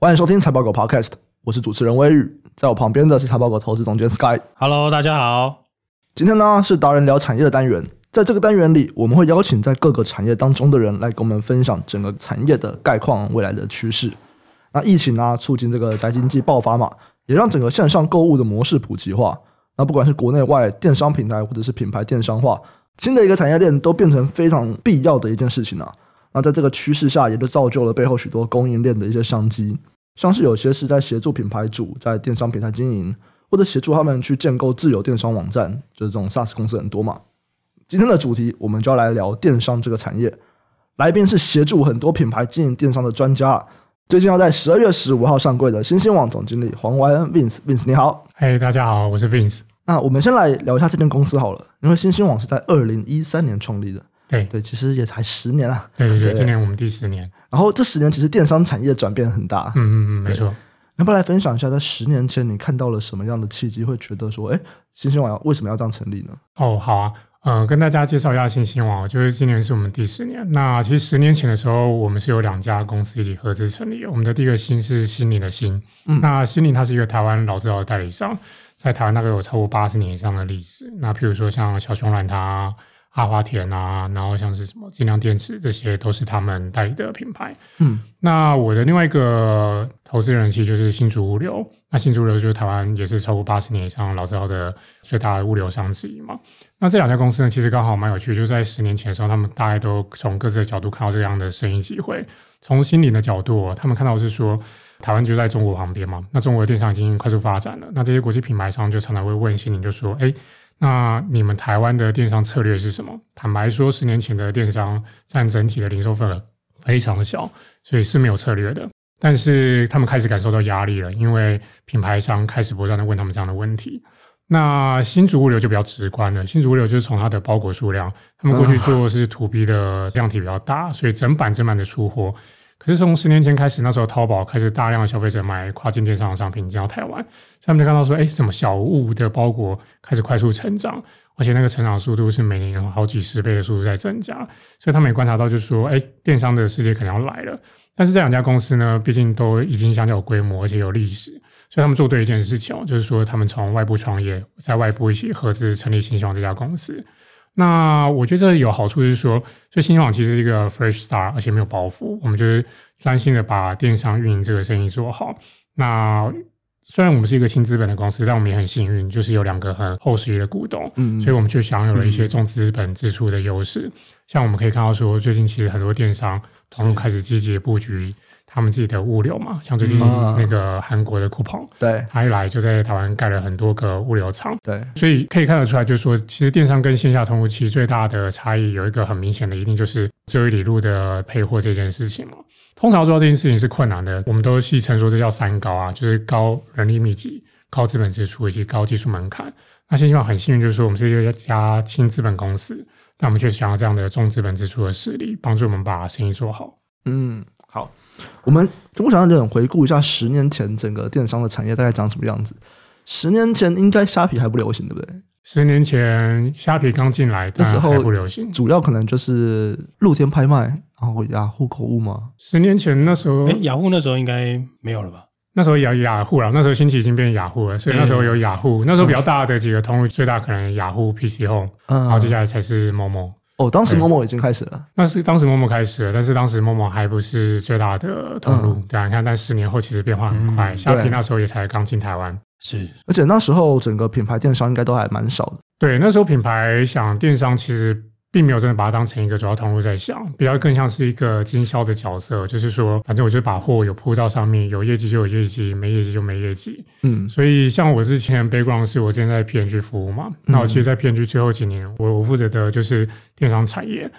欢迎收听财报狗 Podcast，我是主持人威宇，在我旁边的是财报狗投资总监 Sky。Hello，大家好。今天呢是达人聊产业的单元，在这个单元里，我们会邀请在各个产业当中的人来跟我们分享整个产业的概况、未来的趋势。那疫情呢，促进这个宅经济爆发嘛，也让整个线上购物的模式普及化。那不管是国内外电商平台，或者是品牌电商化，新的一个产业链都变成非常必要的一件事情啊。那在这个趋势下，也就造就了背后许多供应链的一些商机，像是有些是在协助品牌主在电商平台经营，或者协助他们去建构自有电商网站，就是这种 SaaS 公司很多嘛。今天的主题，我们就要来聊电商这个产业。来宾是协助很多品牌经营电商的专家，最近要在十二月十五号上柜的新兴网总经理黄怀恩 Vince，Vince Vince, 你好，嘿，hey, 大家好，我是 Vince。那我们先来聊一下这间公司好了，因为新兴网是在二零一三年创立的。对对，其实也才十年了。对对对，对今年我们第十年。然后这十年其实电商产业转变很大。嗯嗯嗯，没错。能不能来分享一下，在十年前你看到了什么样的契机，会觉得说，哎，新兴网为什么要这样成立呢？哦，好啊，嗯、呃，跟大家介绍一下新兴网，就是今年是我们第十年。那其实十年前的时候，我们是有两家公司一起合资成立。我们的第一个新是新林的新，嗯、那新林它是一个台湾老字号的代理商，在台湾大概有超过八十年以上的历史。那譬如说像小熊软糖。阿华田啊，然后像是什么劲量电池，这些都是他们代理的品牌。嗯，那我的另外一个投资人其实就是新竹物流。那新竹物流就是台湾也是超过八十年以上老字号的最大的物流商之一嘛。那这两家公司呢，其实刚好蛮有趣，就是在十年前的时候，他们大概都从各自的角度看到这样的生意机会。从新林的角度，他们看到是说，台湾就在中国旁边嘛，那中国的电商已经快速发展了，那这些国际品牌商就常常会问新林，就说，哎。那你们台湾的电商策略是什么？坦白说，十年前的电商占整体的零售份额非常的小，所以是没有策略的。但是他们开始感受到压力了，因为品牌商开始不断的问他们这样的问题。那新竹物流就比较直观了，新竹物流就是从它的包裹数量，他们过去做的是 To B 的量体比较大，所以整版整版的出货。可是从十年前开始，那时候淘宝开始大量的消费者买跨境电商的商品进到台湾，所以他们就看到说，哎，什么小物的包裹开始快速成长，而且那个成长速度是每年有好几十倍的速度在增加，所以他们也观察到，就是说，哎，电商的世界可能要来了。但是这两家公司呢，毕竟都已经相较有规模，而且有历史，所以他们做对一件事情，就是说他们从外部创业，在外部一起合资成立新希望这家公司。那我觉得这有好处，就是说，所以新兴网其实是一个 fresh start，而且没有包袱。我们就是专心的把电商运营这个生意做好。那虽然我们是一个轻资本的公司，但我们也很幸运，就是有两个很厚实力的股东，嗯，所以我们就享有了一些重资本支出的优势。嗯、像我们可以看到说，最近其实很多电商通开始积极布局。他们自己的物流嘛，像最近那个韩国的酷澎，对，他一来就在台湾盖了很多个物流厂，对，所以可以看得出来，就是说，其实电商跟线下通路其实最大的差异有一个很明显的，一定就是最后一里路的配货这件事情嘛。通常做到这件事情是困难的，我们都戏称说这叫三高啊，就是高人力密集、高资本支出以及高技术门槛。那新希望很幸运，就是说我们是一家轻资本公司，但我们却想要这样的重资本支出的实力，帮助我们把生意做好。嗯，好。我们我想让你回顾一下十年前整个电商的产业大概长什么样子。十年前应该虾皮还不流行，对不对？十年前虾皮刚进来的时候还不流行，主要可能就是露天拍卖，然后雅虎口物嘛。十年前那时候，哎，雅虎那时候应该没有了吧？那时候雅雅虎了，那时候兴起已经变雅虎了，所以那时候有雅虎。那时候比较大的几个通路，最大可能雅虎、PC Home，然后接下来才是 Momo。哦，当时 Momo 已经开始了，那是当时 Momo 开始了，但是当时 Momo 还不是最大的投入，嗯、对啊，你看，但十年后其实变化很快，虾皮、嗯、那时候也才刚进台湾，是，而且那时候整个品牌电商应该都还蛮少的，对，那时候品牌想电商其实。并没有真的把它当成一个主要通路在想，比较更像是一个经销的角色，就是说，反正我就把货有铺到上面，有业绩就有业绩，没业绩就没业绩。嗯，所以像我之前 background 是我之前在 PNG 服务嘛，那我其实，在 PNG 最后几年，我我负责的就是电商产业。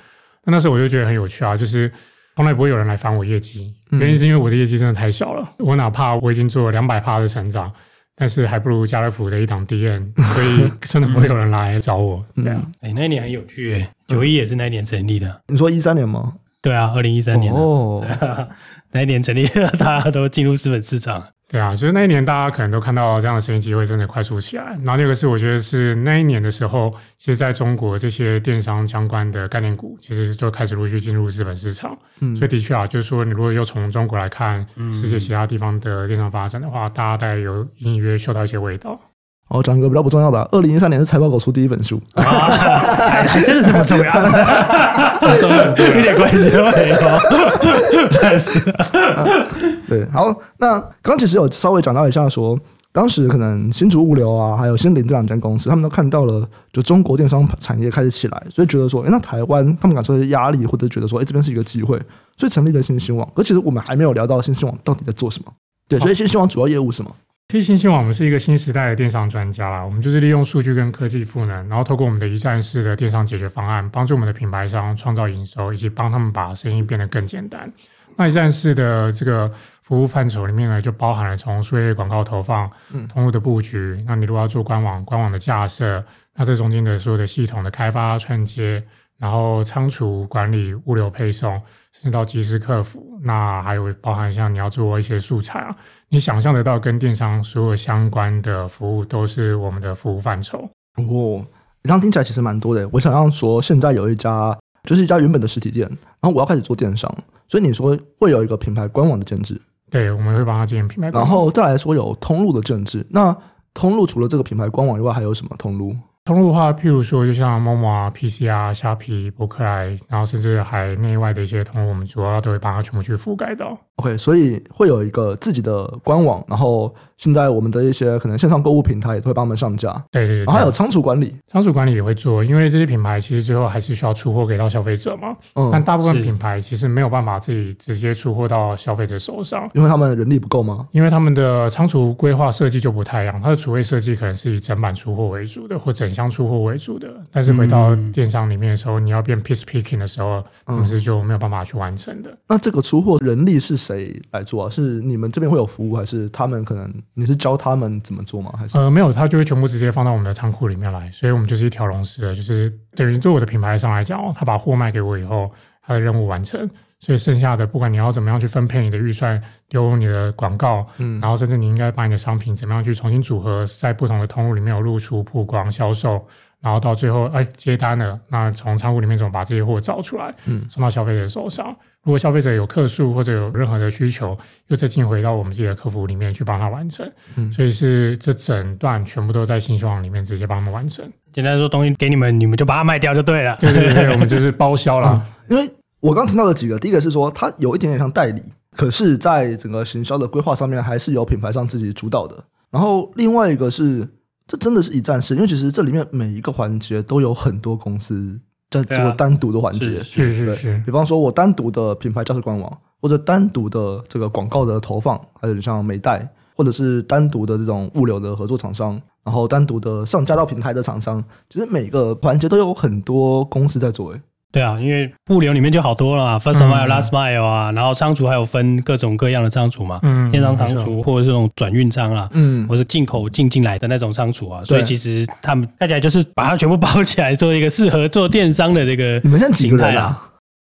那那时候我就觉得很有趣啊，就是从来不会有人来烦我业绩，原因是因为我的业绩真的太小了，我哪怕我已经做了两百趴的成长。但是还不如家乐福的一档 D N，所以 真的不会有人来找我。这样，哎，那一年很有趣，哎，九一也是那一年成立的。你说一三年吗？对啊，二零一三年哦，那一年成立，大家都进入资本市场。对啊，就是那一年大家可能都看到这样的生意机会真的快速起来。然后第二个是，我觉得是那一年的时候，其实在中国这些电商相关的概念股，其实就开始陆续进入资本市场。嗯，所以的确啊，就是说你如果又从中国来看世界其他地方的电商发展的话，嗯、大家大概有隐隐约约嗅到一些味道。哦，讲一个比较不重要的，二零一三年是财报狗出第一本书，啊、还，还真的是不重要，很重要，重要，一点关系都没有。但是，对，好，那刚其实有稍微讲到一下说，说当时可能新竹物流啊，还有新林这两间公司，他们都看到了，就中国电商产业开始起来，所以觉得说，哎，那台湾他们感受到压力，或者觉得说，哎，这边是一个机会，所以成立了新兴网。可其实我们还没有聊到新兴网到底在做什么。对，所以新兴网主要业务是什么？其实新兴网我们是一个新时代的电商专家啦，我们就是利用数据跟科技赋能，然后透过我们的一站式的电商解决方案，帮助我们的品牌商创造营收，以及帮他们把生意变得更简单。那一站式的这个服务范畴里面呢，就包含了从数位广告投放、通路的布局，那你如果要做官网，官网的架设，那这中间的所有的系统的开发、串接。然后仓储管理、物流配送，甚至到即时客服，那还有包含像你要做一些素材啊，你想象得到跟电商所有相关的服务，都是我们的服务范畴。哦，这样听起来其实蛮多的。我想要说，现在有一家就是一家原本的实体店，然后我要开始做电商，所以你说会有一个品牌官网的建制，对，我们会帮他建品牌官网。然后再来说有通路的建制，那通路除了这个品牌官网以外，还有什么通路？通路的话，譬如说，就像 Momo 啊、PC 啊、虾皮、博客来，然后甚至海内外的一些通路，我们主要都会把它全部去覆盖到。OK，所以会有一个自己的官网，然后现在我们的一些可能线上购物平台也都会帮我们上架。对对对，然后还有仓储管理，仓储管理也会做，因为这些品牌其实最后还是需要出货给到消费者嘛。嗯，但大部分品牌其实没有办法自己直接出货到消费者手上，因为他们人力不够吗？因为他们的仓储规划设计就不太一样，它的储位设计可能是以整版出货为主的，或整将出货为主的。但是回到电商里面的时候，你要变 piece picking 的时候，公司就没有办法去完成的。那这个出货人力是谁来做啊？是你们这边会有服务，还是他们可能你是教他们怎么做吗？还是呃没有，他就会全部直接放到我们的仓库里面来。所以我们就是一条龙式的，就是等于对我的品牌上来讲，他把货卖给我以后，他的任务完成。所以剩下的，不管你要怎么样去分配你的预算，丢你的广告，嗯，然后甚至你应该把你的商品怎么样去重新组合，在不同的通路里面有露出、曝光、销售。然后到最后，哎，接单了，那从仓库里面怎么把这些货找出来，嗯，送到消费者手上？如果消费者有客诉或者有任何的需求，又再进回到我们自己的客服里面去帮他完成。嗯，所以是这整段全部都在新兴网里面直接帮他们完成。简单说，东西给你们，你们就把它卖掉就对了。对对对，我们就是包销了。嗯，因为我刚听到的几个，第一个是说它有一点点像代理，可是在整个行销的规划上面，还是由品牌商自己主导的。然后另外一个是。这真的是一站式，因为其实这里面每一个环节都有很多公司在做单独的环节。是是是。比方说，我单独的品牌架设官网，或者单独的这个广告的投放，还有像美代，或者是单独的这种物流的合作厂商，然后单独的上架到平台的厂商，其实每个环节都有很多公司在做。诶。对啊，因为物流里面就好多了嘛，first mile、last mile 啊，然后仓储还有分各种各样的仓储嘛，嗯，电商仓储或者是这种转运仓啊，嗯，或是进口进进来的那种仓储啊，所以其实他们看起来就是把它全部包起来，做一个适合做电商的这个。你们现在几个人啊？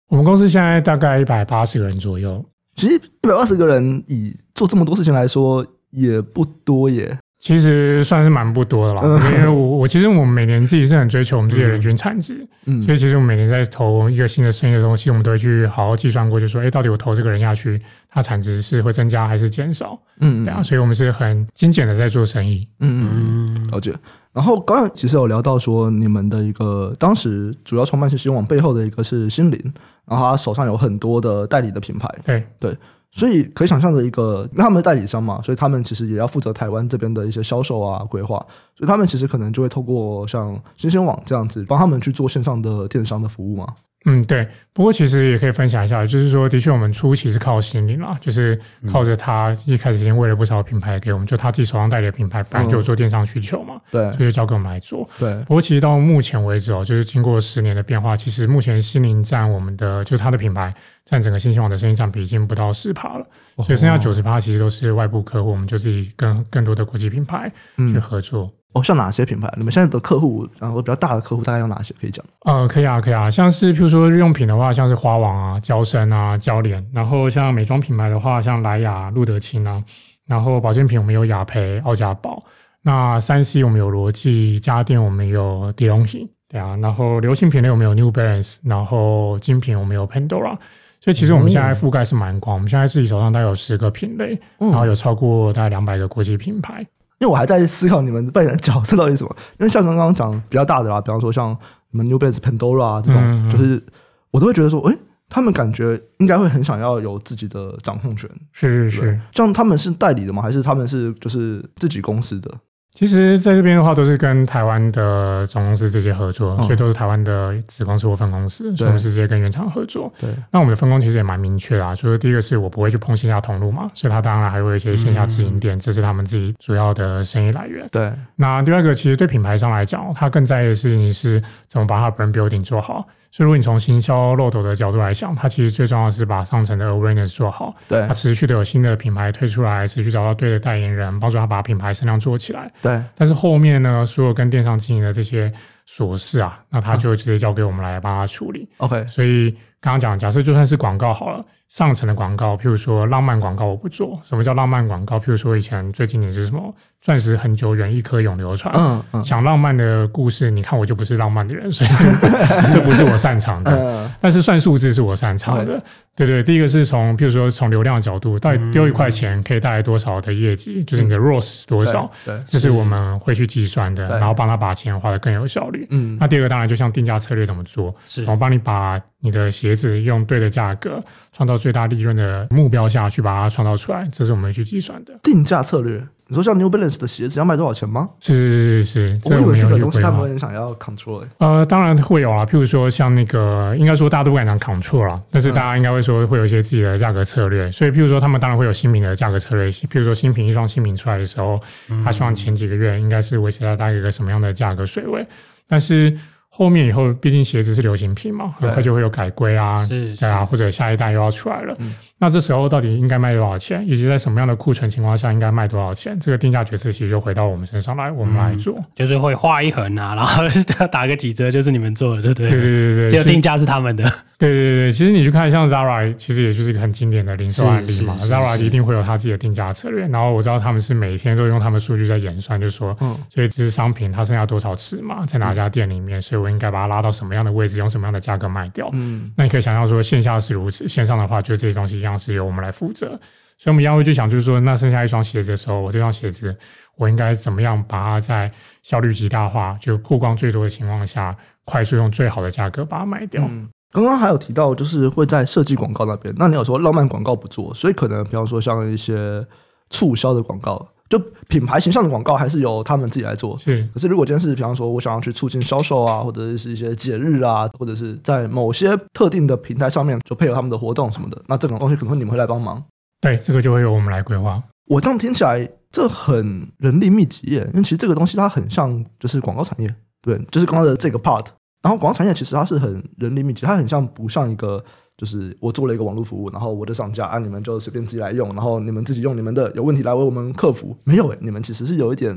我们公司现在大概一百八十个人左右。其实一百八十个人以做这么多事情来说也不多耶。其实算是蛮不多的吧，因为我我其实我们每年自己是很追求我们自己的人均产值，嗯，所以其实我们每年在投一个新的生意的东西，我们都会去好好计算过，就说，哎，到底我投这个人下去，它产值是会增加还是减少？嗯，对啊，所以我们是很精简的在做生意。嗯嗯嗯，了解。然后刚刚其实有聊到说，你们的一个当时主要创办新兴网背后的一个是新林，然后他手上有很多的代理的品牌，对对。所以可以想象的一个，因为他们是代理商嘛，所以他们其实也要负责台湾这边的一些销售啊、规划，所以他们其实可能就会透过像新鲜网这样子，帮他们去做线上的电商的服务嘛。嗯，对。不过其实也可以分享一下，就是说，的确我们初期是靠心灵啦，就是靠着他一开始已经喂了不少品牌给我们，就他自己手上代理的品牌，本来就有做电商需求嘛，对，所以就交给我们来做。对。不过其实到目前为止哦，就是经过十年的变化，其实目前心灵占我们的，就是他的品牌占整个新兴网的生意占比已经不到十趴了，所以剩下九十趴其实都是外部客户，我们就自己跟更多的国际品牌去合作。哦，像哪些品牌？你们现在的客户，然后比较大的客户大概有哪些可以讲？呃，可以啊，可以啊。像是譬如说日用品的话，像是花王啊、娇生啊、娇莲，然后像美妆品牌的话，像莱雅、露得清啊，然后保健品我们有雅培、奥佳宝。那三 C 我们有罗技，家电我们有迪龙型，对啊。然后流行品类我们有 New Balance，然后精品我们有 Pandora。所以其实我们现在覆盖是蛮广，我们现在自己手上大概有十个品类，然后有超过大概两百个国际品牌。因为我还在思考你们扮演的角色到底是什么。因为像刚刚讲比较大的啦，比方说像你们 New Balance、Pandora 这种，就是我都会觉得说，诶，他们感觉应该会很想要有自己的掌控权。是是是，像他们是代理的吗？还是他们是就是自己公司的？其实在这边的话，都是跟台湾的总公司直接合作，所以都是台湾的子公司或分公司，所以我们是直接跟原厂合作。对，那我们的分工其实也蛮明确的啊，就是第一个是我不会去碰线下通路嘛，所以他当然还会有一些线下直营店，这是他们自己主要的生意来源。对，那第二个其实对品牌商来讲，他更在意的事情是怎么把他 brand building 做好。所以，如果你从行销漏斗的角度来想，它其实最重要的是把上层的 awareness 做好。对，它持续的有新的品牌推出来，持续找到对的代言人，帮助他把品牌声量做起来。对。但是后面呢，所有跟电商经营的这些琐事啊，那他就直接交给我们来帮他处理。OK。所以刚刚讲，假设就算是广告好了。上层的广告，譬如说浪漫广告，我不做。什么叫浪漫广告？譬如说以前最经典就是什么“钻石恒久远，一颗永流传”。嗯嗯。讲浪漫的故事，你看我就不是浪漫的人，所以 这不是我擅长的。嗯、但是算数字是我擅长的。嗯、对对，第一个是从譬如说从流量角度，到底丢一块钱可以带来多少的业绩，嗯、就是你的 ROAS 多少，对，这是我们会去计算的，然后帮他把钱花得更有效率。嗯。那第二个当然就像定价策略怎么做，是我帮你把。你的鞋子用对的价格，创造最大利润的目标下去把它创造出来，这是我们去计算的定价策略。你说像 New Balance 的鞋子要卖多少钱吗？是是是是，我以为这个东西他们会很想要 control。呃，当然会有啊，譬如说像那个，应该说大家都不敢讲 control 啦，但是大家应该会说会有一些自己的价格策略。所以譬如说他们当然会有新品的价格策略，譬如说新品一双新品出来的时候，他希望前几个月应该是维持在大概一个什么样的价格水位，但是。后面以后，毕竟鞋子是流行品嘛，很快就会有改规啊，对啊，或者下一代又要出来了。嗯、那这时候到底应该卖多少钱，以及在什么样的库存情况下应该卖多少钱，这个定价决策其实就回到我们身上来，我们来做，嗯、就是会画一横啊，然后打个几折，就是你们做的，对不对？对对对对，只有定价是他们的。对对对，其实你去看像 Zara，其实也就是一个很经典的零售案例嘛。Zara 一定会有他自己的定价策略，然后我知道他们是每天都用他们数据在演算，就说，嗯，所以这支商品它剩下多少尺码，在哪家店里面，所以我应该把它拉到什么样的位置，用什么样的价格卖掉。嗯，那你可以想象说，线下是如此，线上的话，就这些东西一样是由我们来负责。所以我们一样会去想，就是说，那剩下一双鞋子的时候，我这双鞋子我应该怎么样把它在效率极大化，就曝光最多的情况下，快速用最好的价格把它卖掉。嗯刚刚还有提到，就是会在设计广告那边。那你有说浪漫广告不做，所以可能比方说像一些促销的广告，就品牌形象的广告，还是由他们自己来做。是。可是如果今天是比方说我想要去促进销售啊，或者是一些节日啊，或者是在某些特定的平台上面就配合他们的活动什么的，那这种东西可能会你们会来帮忙。对，这个就会由我们来规划。我这样听起来，这很人力密集耶，因为其实这个东西它很像就是广告产业，对，就是刚刚的这个 part。然后广告产业其实它是很人力密集，它很像不像一个，就是我做了一个网络服务，然后我的上架啊，你们就随便自己来用，然后你们自己用你们的，有问题来为我们客服。没有诶，你们其实是有一点，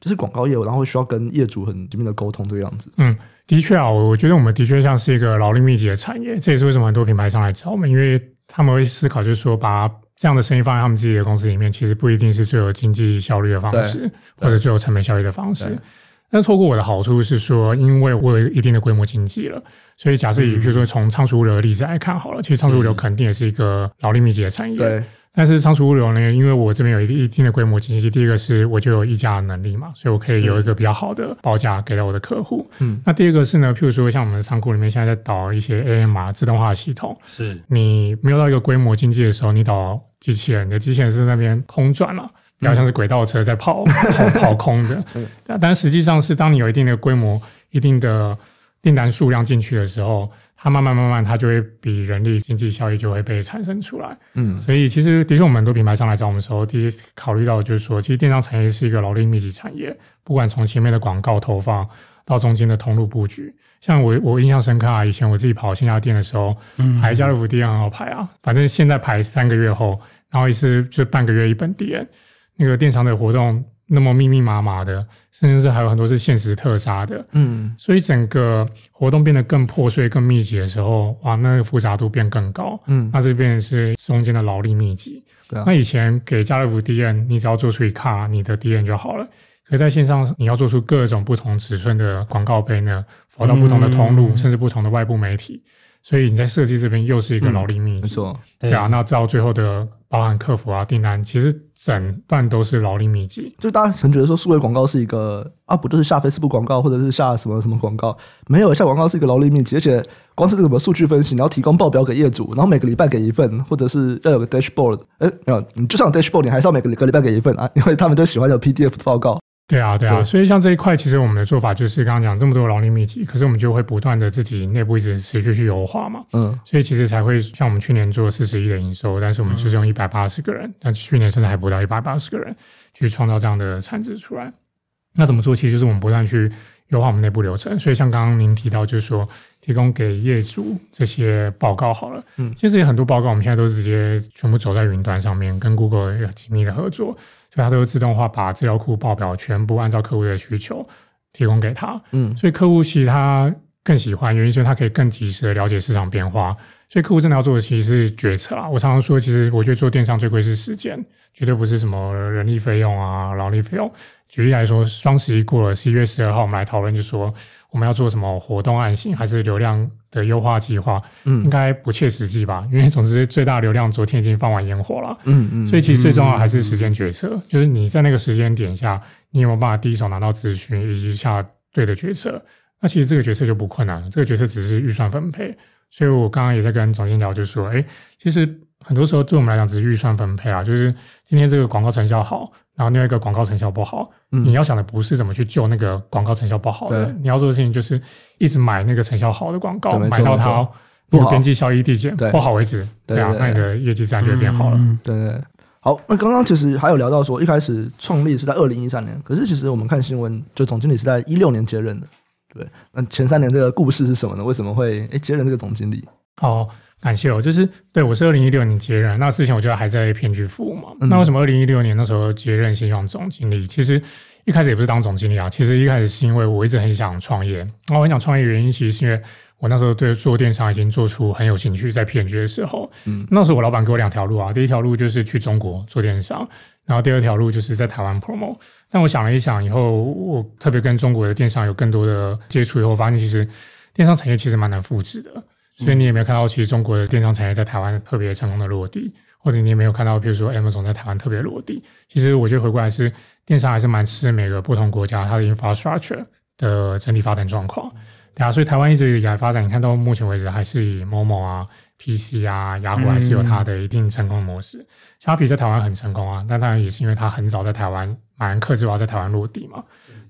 就是广告业务，然后需要跟业主很紧密的沟通这个样子。嗯，的确啊，我觉得我们的确像是一个劳力密集的产业，这也是为什么很多品牌上来找我们，因为他们会思考，就是说把这样的生意放在他们自己的公司里面，其实不一定是最有经济效率的方式，或者最有成本效益的方式。但透过我的好处是说，因为我有一定的规模经济了，所以假设以比如说从仓储物流的例子来看好了，其实仓储物流肯定也是一个劳力密集的产业。对。但是仓储物流呢，因为我这边有一一定的规模经济，第一个是我就有议价的能力嘛，所以我可以有一个比较好的报价给到我的客户。嗯。那第二个是呢，譬如说像我们的仓库里面现在在导一些 AMR 自动化系统，是你没有到一个规模经济的时候，你导机器人，你的机器人是那边空转了。比较像是轨道车在跑跑跑空的，但实际上是当你有一定的规模、一定的订单数量进去的时候，它慢慢慢慢，它就会比人力经济效益就会被产生出来。嗯，所以其实的确，我们很多品牌商来找我们的时候，第一考虑到就是说，其实电商产业是一个劳力密集产业，不管从前面的广告投放到中间的通路布局，像我我印象深刻啊，以前我自己跑线下店的时候，排家乐福 DM 很好排啊，反正现在排三个月后，然后一次就半个月一本 DM。那个电商的活动那么密密麻麻的，甚至是还有很多是限时特杀的，嗯，所以整个活动变得更破碎、更密集的时候，哇，那个复杂度变更高，嗯，那这边是中间的劳力密集。对啊，那以前给家乐福 DN，你只要做出一卡你的 DN 就好了。可在线上，你要做出各种不同尺寸的广告杯呢，放到不同的通路，嗯、甚至不同的外部媒体，所以你在设计这边又是一个劳力密集，嗯、没错，对啊。那到最后的包含客服啊、订单，其实整段都是劳力密集。就大家曾觉得说，数位广告是一个啊，不就是下 Facebook 广告，或者是下什么什么广告？没有，下广告是一个劳力密集，而且光是这个什么数据分析，你要提供报表给业主，然后每个礼拜给一份，或者是要有个 dashboard。哎，没有，你就算有 dashboard，你还是要每个个礼拜给一份啊，因为他们都喜欢有 PDF 的报告。对啊，对啊，对，所以像这一块，其实我们的做法就是刚刚讲这么多劳力密集，可是我们就会不断的自己内部一直持续去优化嘛。嗯，所以其实才会像我们去年做四十亿的营收，但是我们就是用一百八十个人，嗯、但去年甚至还不到一百八十个人去创造这样的产值出来。那怎么做？其实就是我们不断去优化我们内部流程。所以像刚刚您提到，就是说提供给业主这些报告好了。嗯，其实有很多报告，我们现在都是直接全部走在云端上面，跟 Google 有紧密的合作。所以它都会自动化把资料库报表全部按照客户的需求提供给他。嗯，所以客户其实他更喜欢，原因是他可以更及时的了解市场变化。所以客户真的要做的其实是决策啊。我常常说，其实我觉得做电商最贵是时间，绝对不是什么人力费用啊、劳力费用。举例来说，双十一过了，十一月十二号我们来讨论，就说我们要做什么活动案型，还是流量的优化计划？嗯，应该不切实际吧？因为总之最大流量昨天已经放完烟火了。嗯嗯。所以其实最重要还是时间决策，就是你在那个时间点下，你有没有办法第一手拿到资讯，以及下对的决策？那其实这个决策就不困难了，这个决策只是预算分配。所以我刚刚也在跟总监聊，就说，哎，其实很多时候对我们来讲只是预算分配啊，就是今天这个广告成效好。然后另外一个广告成效不好，嗯、你要想的不是怎么去救那个广告成效不好的，对你要做的事情就是一直买那个成效好的广告，买到它不边际效益递减不好为止，对，对啊，那你的业绩自然就会变好了。嗯、对，对对，好，那刚刚其实还有聊到说，一开始创立是在二零一三年，可是其实我们看新闻，就总经理是在一六年接任的，对，那前三年这个故事是什么呢？为什么会诶接任这个总经理？哦。感谢哦，就是对我是二零一六年接任，那之前我就还在片区服务嘛。嗯、那为什么二零一六年那时候接任新希望总经理？其实一开始也不是当总经理啊，其实一开始是因为我一直很想创业。那我很想创业的原因，其实是因为我那时候对做电商已经做出很有兴趣，在片区的时候，嗯，那时候我老板给我两条路啊，第一条路就是去中国做电商，然后第二条路就是在台湾 promo。但我想了一想以后，我特别跟中国的电商有更多的接触以后，发现其实电商产业其实蛮难复制的。所以你也没有看到，其实中国的电商产业在台湾特别成功的落地，或者你也没有看到，比如说 Amazon 在台湾特别落地。其实我觉得回过来是电商还是蛮吃每个不同国家它的 infrastructure 的整体发展状况。对啊，所以台湾一直以来发展，你看到目前为止还是以 Momo 啊、PC 啊、雅虎还是有它的一定成功模式。虾皮在台湾很成功啊，但当然也是因为它很早在台湾蛮克制化在台湾落地嘛。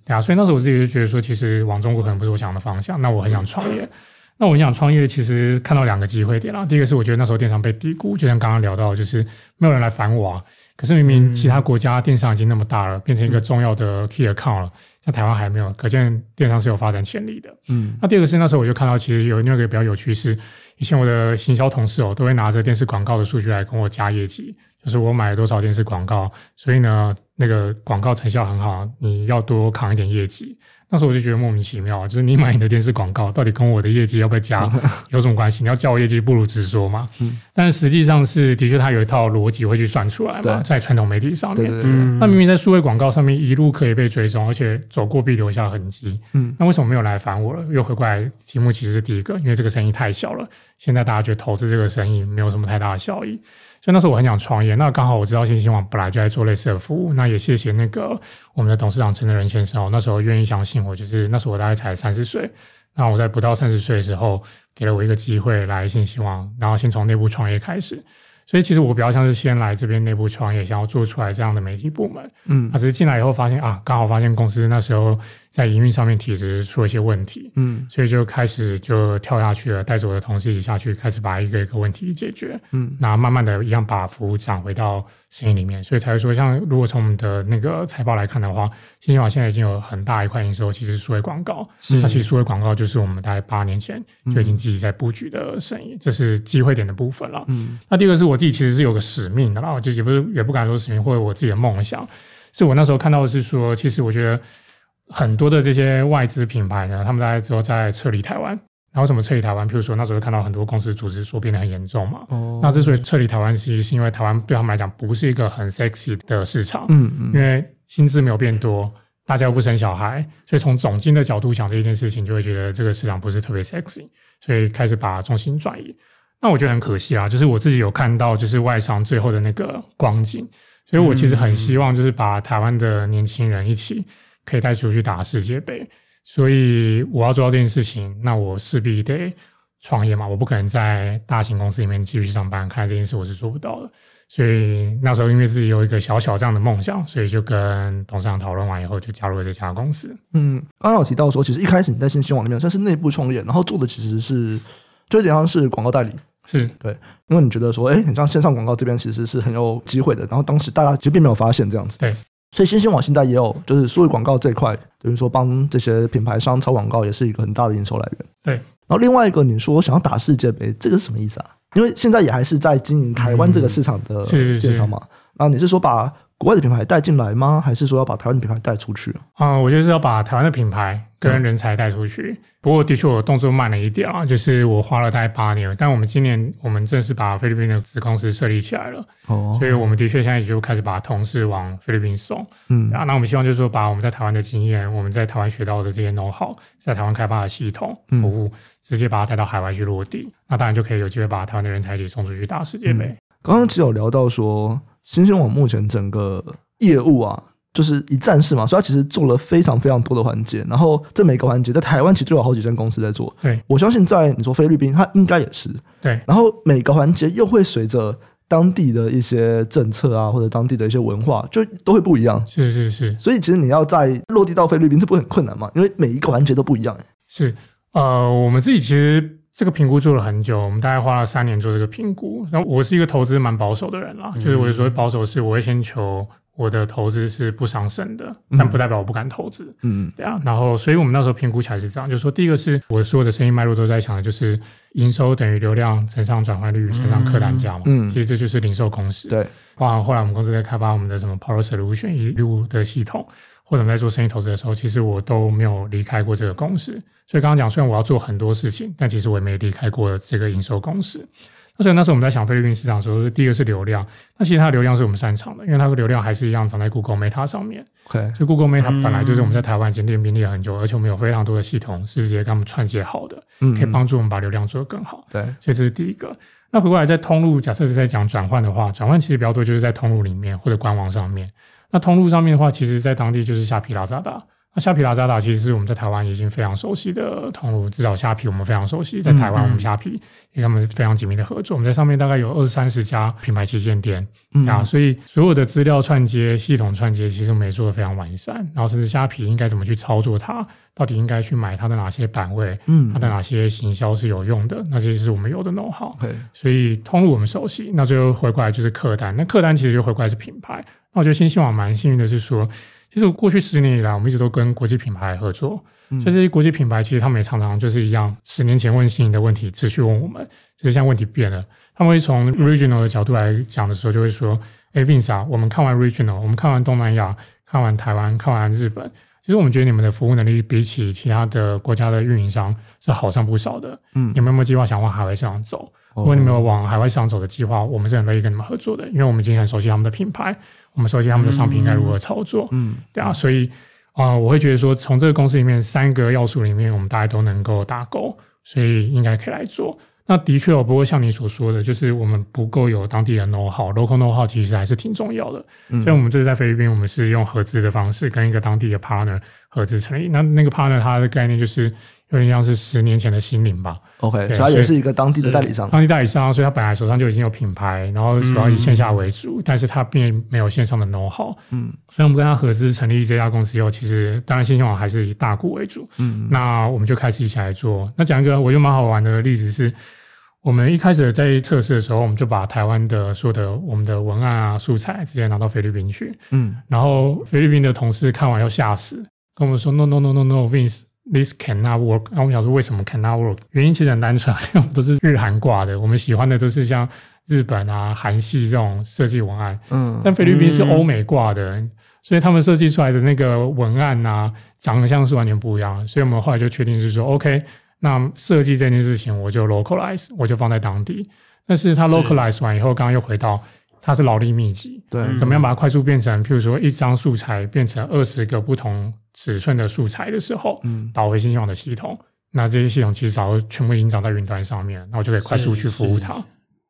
对啊，所以那时候我自己就觉得说，其实往中国可能不是我想的方向。那我很想创业。那我想创业，其实看到两个机会点啦。第一个是我觉得那时候电商被低估，就像刚刚聊到，就是没有人来烦我啊。可是明明其他国家电商已经那么大了，变成一个重要的 key account 了，像台湾还没有，可见电商是有发展潜力的。嗯。那第二个是那时候我就看到，其实有另外一个比较有趣是，以前我的行销同事哦，都会拿着电视广告的数据来跟我加业绩，就是我买了多少电视广告，所以呢，那个广告成效很好，你要多扛一点业绩。那时候我就觉得莫名其妙，就是你买你的电视广告，到底跟我的业绩要不要加 有什么关系？你要叫我业绩，不如直说嘛。嗯，但实际上是的确，它有一套逻辑会去算出来嘛，在传统媒体上面，对对对对，那明明在数位广告上面一路可以被追踪，而且走过必留下痕迹。嗯，那为什么没有来烦我了？又回过来，题目其实是第一个，因为这个生意太小了，现在大家觉得投资这个生意没有什么太大的效益。所以那时候我很想创业，那刚好我知道新希望本来就在做类似的服务，那也谢谢那个我们的董事长陈德仁先生哦，那时候愿意相信我，就是那时候我大概才三十岁，那我在不到三十岁的时候，给了我一个机会来新希望，然后先从内部创业开始。所以其实我比较像是先来这边内部创业，想要做出来这样的媒体部门。嗯，啊，只是进来以后发现啊，刚好发现公司那时候在营运上面体质出了一些问题。嗯，所以就开始就跳下去了，带着我的同事一起下去，开始把一个一个问题解决。嗯，那慢慢的一样把服务涨回到生意里面，所以才会说，像如果从我们的那个财报来看的话，新希望现在已经有很大一块营收，其实是数位广告。是，那其实数位广告就是我们大概八年前就已经自己在布局的生意，嗯、这是机会点的部分了。嗯，那第二个是我自己其实是有个使命的啦，就也不是也不敢说使命或者我自己的梦想，是我那时候看到的是说，其实我觉得很多的这些外资品牌呢，他们大概之后在撤离台湾。然后怎么撤离台湾？譬如说那时候看到很多公司组织说变得很严重嘛。哦。那之所以撤离台湾，其实是因为台湾对他们来讲不是一个很 sexy 的市场。嗯嗯。因为薪资没有变多，大家又不生小孩，所以从总经的角度想这一件事情，就会觉得这个市场不是特别 sexy，所以开始把重心转移。那我觉得很可惜啊，就是我自己有看到就是外商最后的那个光景，所以我其实很希望就是把台湾的年轻人一起可以带出去打世界杯。所以我要做到这件事情，那我势必得创业嘛，我不可能在大型公司里面继续上班。看来这件事我是做不到的。所以那时候因为自己有一个小小这样的梦想，所以就跟董事长讨论完以后，就加入了这家公司。嗯，刚刚有提到说，其实一开始你在新兴网里面算是内部创业，然后做的其实是就有点像是广告代理，是对，因为你觉得说，哎，你像线上广告这边其实是很有机会的，然后当时大家其实并没有发现这样子。对。所以新兴网现在也有，就是数位广告这一块，等于说帮这些品牌商炒广告，也是一个很大的营收来源。对。然后另外一个，你说想要打世界杯，这个是什么意思啊？因为现在也还是在经营台湾这个市场的电商嘛。嗯、是是是。然后你是说把国外的品牌带进来吗？还是说要把台湾的品牌带出去？啊、嗯，我觉得是要把台湾的品牌跟人才带出去。嗯、不过的确我动作慢了一点啊，就是我花了大概八年，但我们今年我们正式把菲律宾的子公司设立起来了。哦。所以我们的确现在也就开始把同事往菲律宾送。嗯。啊，那我们希望就是说，把我们在台湾的经验，我们在台湾学到的这些 know how，在台湾开发的系统服务，嗯、直接把它带到海外去落地。那当然就可以有机会把台湾的人才一起送出去打世界杯。刚刚只有聊到说。新兴网目前整个业务啊，就是一站式嘛，所以它其实做了非常非常多的环节，然后这每个环节在台湾其实就有好几间公司在做。对，我相信在你说菲律宾，它应该也是。对，然后每个环节又会随着当地的一些政策啊，或者当地的一些文化，就都会不一样。是是是，所以其实你要在落地到菲律宾，这不会很困难嘛？因为每一个环节都不一样。是，呃，我们自己其实。这个评估做了很久，我们大概花了三年做这个评估。然后我是一个投资蛮保守的人啦，嗯、就是我所谓保守是，我会先求我的投资是不伤身的，嗯、但不代表我不敢投资。嗯，对啊。然后，所以我们那时候评估起来是这样，就是说，第一个是我所有的生意脉络都在想的就是营收等于流量乘上转换率乘上客单价嘛。嗯，其实这就是零售公司。对，包含后来我们公司在开发我们的什么 Power Solution 一路的系统。或者我们在做生意投资的时候，其实我都没有离开过这个公司。所以刚刚讲，虽然我要做很多事情，但其实我也没离开过这个营收公司。那所以那时候我们在想菲律宾市场的时候，是第一个是流量。那其实它的流量是我们擅长的，因为它的流量还是一样长在 Google Meta 上面。所以 Google Meta 本来就是我们在台湾已经奠定了很久，而且我们有非常多的系统是直接跟他们串接好的，可以帮助我们把流量做得更好。对，所以这是第一个。那回过来在通路，假设是在讲转换的话，转换其实比较多就是在通路里面或者官网上面。那通路上面的话，其实在当地就是虾皮、拉扎达。那虾皮、拉扎达其实是我们在台湾已经非常熟悉的通路，至少虾皮我们非常熟悉，在台湾我们虾皮也跟他们非常紧密的合作。我们在上面大概有二三十家品牌旗舰店啊，所以所有的资料串接、系统串接，其实我们也做得非常完善。然后甚至虾皮应该怎么去操作它，到底应该去买它的哪些版位，嗯，它的哪些行销是有用的，那这些是我们有的 know how。所以通路我们熟悉。那最后回过来就是客单，那客单其实就回过来是品牌。那我觉得新希望蛮幸运的是说，其实过去十年以来，我们一直都跟国际品牌合作，嗯、所以这些国际品牌其实他们也常常就是一样，十年前问新颖的问题，持续问我们，只是现在问题变了，他们会从 regional 的角度来讲的时候，就会说，哎，Vince 啊，我们看完 regional，我们看完东南亚，看完台湾，看完日本，其实我们觉得你们的服务能力比起其他的国家的运营商是好上不少的。嗯，你们有没有计划想往海外市场走？如果你们有往海外市场走的计划，我们是很乐意跟你们合作的，因为我们已经很熟悉他们的品牌。我们熟悉他们的商品应该如何操作，嗯，对啊，所以啊、呃，我会觉得说，从这个公司里面三个要素里面，我们大家都能够打勾，所以应该可以来做。那的确哦，不过像你所说的，就是我们不够有当地的 know how，local know how 其实还是挺重要的。嗯，所以我们这次在菲律宾，我们是用合资的方式跟一个当地的 partner 合资成立。那那个 partner 他的概念就是。有点像是十年前的心灵吧。OK，对所以他也是一个当地的代理商，当地代理商，所以他本来手上就已经有品牌，然后主要以线下为主，嗯、但是他并没有线上的 know how。嗯，所以我们跟他合资成立这家公司以后，其实当然新兴网还是以大股为主。嗯，那我们就开始一起来做。那讲一个我觉得蛮好玩的例子是，我们一开始在测试的时候，我们就把台湾的所有的我们的文案啊素材直接拿到菲律宾去。嗯，然后菲律宾的同事看完要吓死，跟我们说 no no no no no Vince。This cannot work。然后我们想说，为什么 cannot work？原因其实很单纯，因为我们都是日韩挂的，我们喜欢的都是像日本啊、韩系这种设计文案，嗯，但菲律宾是欧美挂的，嗯、所以他们设计出来的那个文案啊，长相是完全不一样。所以我们后来就确定是说，OK，那设计这件事情我就 localize，我就放在当地。但是它 localize 完以后，刚刚又回到它是劳力密集，对，怎么样把它快速变成，譬如说一张素材变成二十个不同尺寸的素材的时候，嗯，导回信息网的系统。那这些系统其实早就全部已经长在云端上面，那我就可以快速去服务它。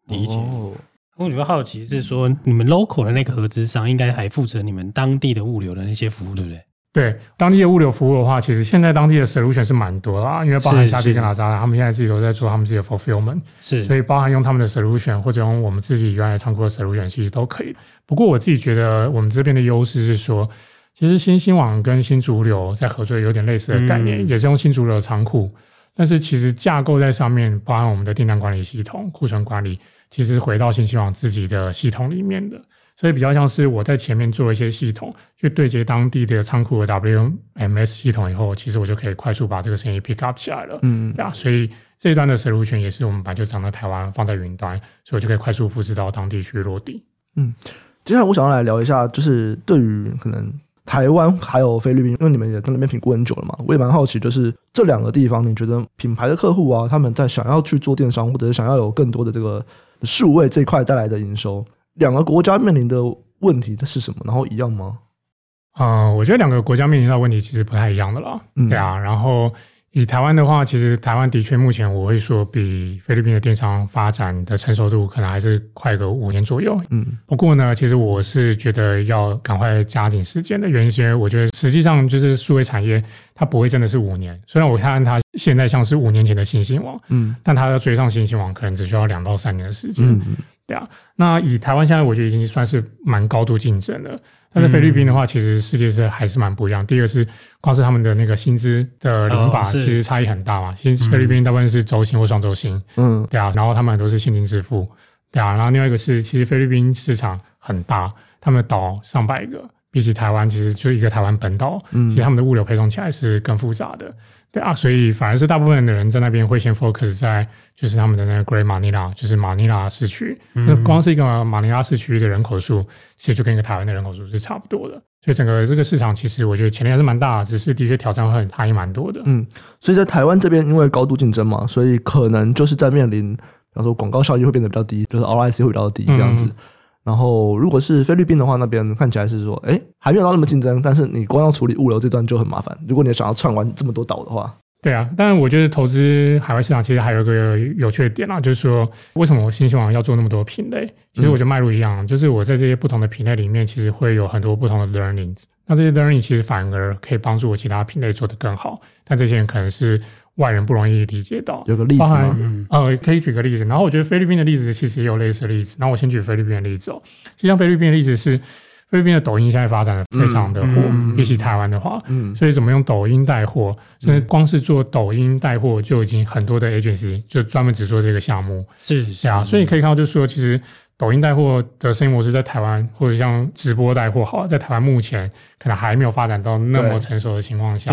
理解。哦我比较好奇是说，你们 local 的那个合资商应该还负责你们当地的物流的那些服务，对不对？对，当地的物流服务的话，其实现在当地的 solution 是蛮多啦，因为包含虾皮跟拉扎，他们现在自己都在做他们自己的 fulfillment，是，所以包含用他们的 solution 或者用我们自己原来仓库的 solution，其实都可以。不过我自己觉得我们这边的优势是说。其实新兴网跟新主流在合作有点类似的概念，嗯、也是用新主流的仓库，但是其实架构在上面，包含我们的订单管理系统、库存管理，其实回到新兴网自己的系统里面的，所以比较像是我在前面做一些系统，去对接当地的仓库的 WMS 系统以后，其实我就可以快速把这个生意 pick up 起来了。嗯，啊，所以这一端的 solution 也是我们把就长在台湾，放在云端，所以我就可以快速复制到当地去落地。嗯，接下来我想要来聊一下，就是对于可能。台湾还有菲律宾，因为你们也在那边评估很久了嘛，我也蛮好奇，就是这两个地方，你觉得品牌的客户啊，他们在想要去做电商，或者是想要有更多的这个数位这一块带来的营收，两个国家面临的问题这是什么？然后一样吗？嗯、呃，我觉得两个国家面临的问题其实不太一样的了。嗯、对啊，然后。以台湾的话，其实台湾的确目前我会说比菲律宾的电商发展的成熟度可能还是快个五年左右。嗯，不过呢，其实我是觉得要赶快加紧时间的原因，是因为我觉得实际上就是数位产业它不会真的是五年。虽然我看它现在像是五年前的新兴网，嗯，但它要追上新兴网可能只需要两到三年的时间。嗯，对啊。那以台湾现在我觉得已经算是蛮高度竞争了。但是菲律宾的话，其实世界是还是蛮不一样。第一个是光是他们的那个薪资的领法，其实差异很大嘛。其实菲律宾大部分是周薪或双周薪，嗯，对啊。然后他们很多是现金支付，对啊。然后另外一个是，其实菲律宾市场很大，他们的岛上百个，比起台湾，其实就一个台湾本岛，其实他们的物流配送起来是更复杂的。对啊，所以反而是大部分的人在那边会先 focus 在就是他们的那个 Great Manila，就是马尼拉市区。嗯、那光是一个马尼拉市区的人口数，其实就跟一个台湾的人口数是差不多的。所以整个这个市场其实我觉得潜力还是蛮大，只是的确挑战会很差异蛮多的。嗯，所以在台湾这边因为高度竞争嘛，所以可能就是在面临，比方说广告效益会变得比较低，就是 ROIC 会比较低这样子。嗯然后，如果是菲律宾的话，那边看起来是说，哎，还没有到那么竞争，但是你光要处理物流这段就很麻烦。如果你想要串完这么多岛的话，对啊。但是我觉得投资海外市场其实还有一个有趣的点啊，就是说，为什么我新希望要做那么多品类？其实我觉得脉络一样，就是我在这些不同的品类里面，其实会有很多不同的 learnings。那这些 learning 其实反而可以帮助我其他品类做得更好。但这些人可能是。外人不容易理解到，有个例子吗？嗯，呃，可以举个例子。然后我觉得菲律宾的例子其实也有类似的例子。然后我先举菲律宾的例子哦。就像菲律宾的例子是，菲律宾的抖音现在发展的非常的火，嗯嗯、比起台湾的话，嗯，所以怎么用抖音带货，甚至光是做抖音带货就已经很多的 agency 就专门只做这个项目，是，是啊。所以你可以看到，就是说，其实抖音带货的生意模式在台湾，或者像直播带货，好，在台湾目前可能还没有发展到那么成熟的情况下。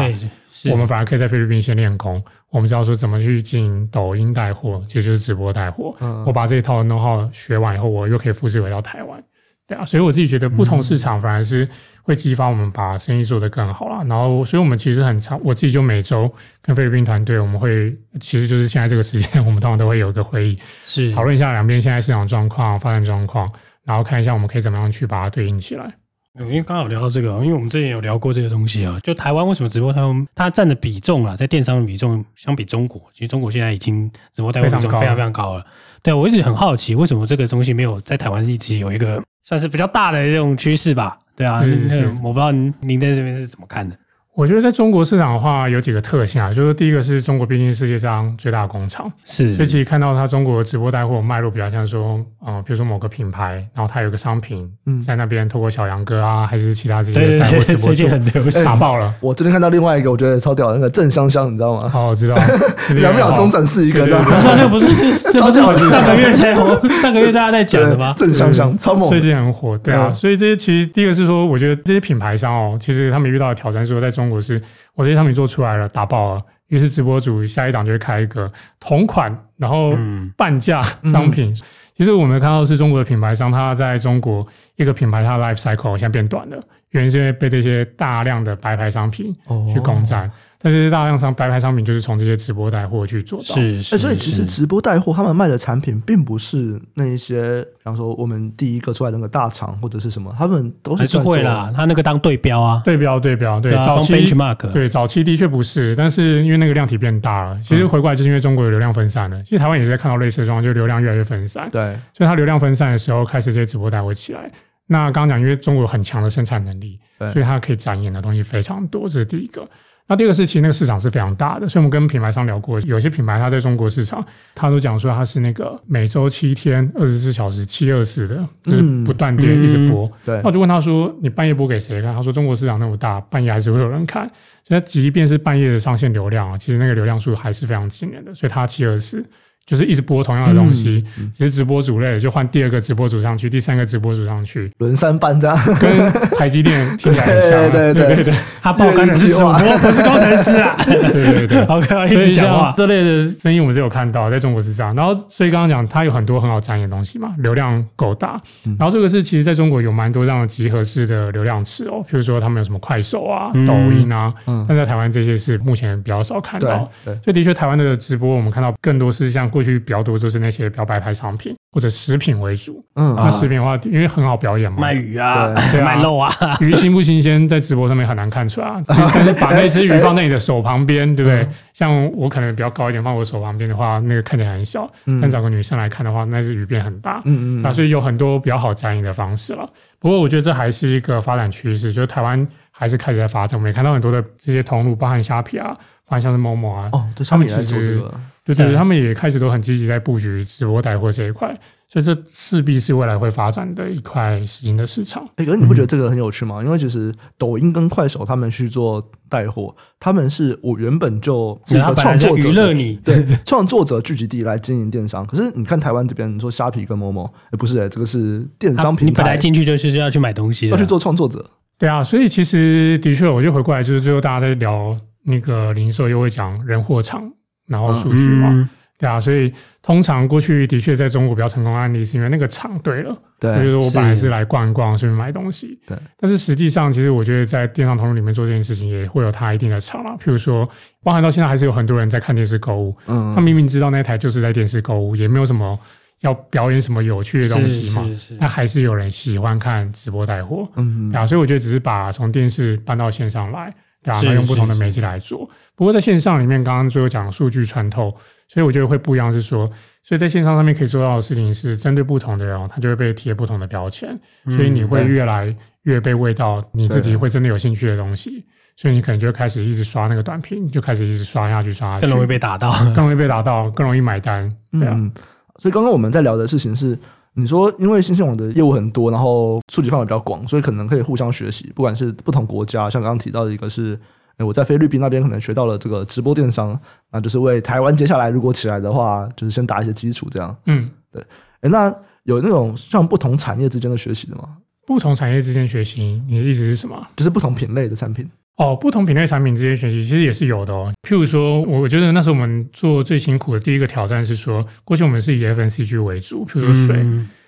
我们反而可以在菲律宾先练功，我们知道说怎么去进抖音带货，其实就是直播带货。嗯，我把这一套 know-how 学完以后，我又可以复制回到台湾。对啊，所以我自己觉得不同市场反而是会激发我们把生意做得更好啦。然后，所以我们其实很常，我自己就每周跟菲律宾团队，我们会其实就是现在这个时间，我们通常都会有一个会议，是讨论一下两边现在市场状况、发展状况，然后看一下我们可以怎么样去把它对应起来。因为刚好聊到这个，因为我们之前有聊过这个东西啊，就台湾为什么直播它它占的比重啊，在电商的比重相比中国，其实中国现在已经直播带货比重非常非常高了。对，我一直很好奇，为什么这个东西没有在台湾一直有一个算是比较大的这种趋势吧？对啊，是是，我不知道您您在这边是怎么看的。我觉得在中国市场的话，有几个特性啊，就是第一个是中国毕竟是世界上最大的工厂，是，所以其实看到它中国的直播带货脉络比较像说，嗯，比如说某个品牌，然后它有个商品，在那边透过小杨哥啊，还是其他这些带货直播主很流行，打爆了。我最近看到另外一个，我觉得超屌的那个郑香香，你知道吗？好，我知道，两秒钟展示一个，这样。不是，那不是上上个月才红，上个月大家在讲的吗？郑香香超猛，最近很火，对啊。所以这些其实第一个是说，我觉得这些品牌商哦，其实他们遇到的挑战是说，在中国是。我这些商品做出来了，打爆了，于是直播主下一档就会开一个同款，然后半价商品。嗯嗯其实我们看到是中国的品牌商，它在中国一个品牌它的 life cycle 现在变短了，原因是因为被这些大量的白牌商品去攻占。哦但是大量商白牌商品就是从这些直播带货去做到，是，是，所以其实直播带货他们卖的产品并不是那一些，比方说我们第一个出来的那个大厂或者是什么，他们都是还是会啦，他那个当对标啊，对标对标，对，早期 benchmark，对，早期的确不是，但是因为那个量体变大了，其实回过来就是因为中国有流量分散了，其实台湾也是在看到类似的状况，就流量越来越分散，对，所以它流量分散的时候，开始这些直播带货起来。那刚刚讲，因为中国有很强的生产能力，所以它可以展演的东西非常多，这是第一个。那第二个是，其实那个市场是非常大的，所以我们跟品牌商聊过，有些品牌它在中国市场，他都讲说它是那个每周七天、二十四小时、七二四的，就是不断电一直播。对，那我就问他说：“你半夜播给谁看？”他说：“中国市场那么大，半夜还是会有人看。所以即便是半夜的上线流量啊，其实那个流量数还是非常惊人的。所以它七二四。”就是一直播同样的东西，嗯嗯、只是直播主累了就换第二个直播主上去，第三个直播主上去，轮三班这样，跟台积电听起来很像。对对对。对对，他爆肝的是主播，不是工程师啊。对对对，OK，所以讲这类的生意我们是有看到，在中国是这样。然后，所以刚刚讲它有很多很好展演的东西嘛，流量够大。然后这个是其实在中国有蛮多这样的集合式的流量池哦，譬如说他们有什么快手啊、抖音啊，嗯、但在台湾这些是目前比较少看到。对，对。所以的确台湾的直播我们看到更多是像过去比较多就是那些比较白牌商品或者食品为主，嗯，那食品的话，因为很好表演嘛，卖鱼啊，对啊，卖肉啊，鱼新不新鲜，在直播上面很难看出来。但是把那只鱼放在你的手旁边，对不对？像我可能比较高一点，放我手旁边的话，那个看起来很小，但找个女生来看的话，那只鱼变很大，嗯嗯，啊，所以有很多比较好展演的方式了。不过我觉得这还是一个发展趋势，就是台湾还是开始在发展，我们也看到很多的这些通路，包含虾皮啊，包含像是 Momo 啊，哦，对，他们其实。对对，他们也开始都很积极在布局直播带货这一块，所以这势必是未来会发展的一块新的市场。哎，可是你不觉得这个很有趣吗？因为其实抖音跟快手他们去做带货，他们是我原本就是一个创作者，娱乐你对 创作者聚集地来经营电商。可是你看台湾这边，你说虾皮跟 Momo，哎，不是哎，这个是电商平台，你本来进去就是要去买东西，要去做创作者。对啊，所以其实的确，我就回过来，就是最后大家在聊那个零售，又会讲人货场，然后数据嘛。嗯对啊，所以通常过去的确在中国比较成功的案例，是因为那个场对了，对，就是说我本来是来逛一逛，顺便买东西，对。但是实际上，其实我觉得在电商通路里面做这件事情，也会有它一定的场啦。譬如说，包含到现在还是有很多人在看电视购物，嗯，他明明知道那台就是在电视购物，也没有什么要表演什么有趣的东西嘛，是是是，但还是有人喜欢看直播带货，嗯，对啊，所以我觉得只是把从电视搬到线上来。对啊，他用不同的媒介来做。不过在线上里面，刚刚最后讲数据穿透，所以我觉得会不一样。是说，所以在线上上面可以做到的事情是，针对不同的人，他就会被贴不同的标签，所以你会越来越被喂到你自己会真的有兴趣的东西。所以你可能就会开始一直刷那个短评，就开始一直刷下去，刷下去，更容易被打到，更容易被打到，更容易买单。对啊。嗯，所以刚刚我们在聊的事情是。你说，因为新兴网的业务很多，然后触及范围比较广，所以可能可以互相学习。不管是不同国家，像刚刚提到的一个是，我在菲律宾那边可能学到了这个直播电商，那就是为台湾接下来如果起来的话，就是先打一些基础，这样。嗯，对。哎，那有那种像不同产业之间的学习的吗？不同产业之间学习，你的意思是什么？就是不同品类的产品。哦，不同品类产品之间学习其实也是有的哦。譬如说，我觉得那时候我们做最辛苦的第一个挑战是说，过去我们是以 FNCG 为主，譬如说水，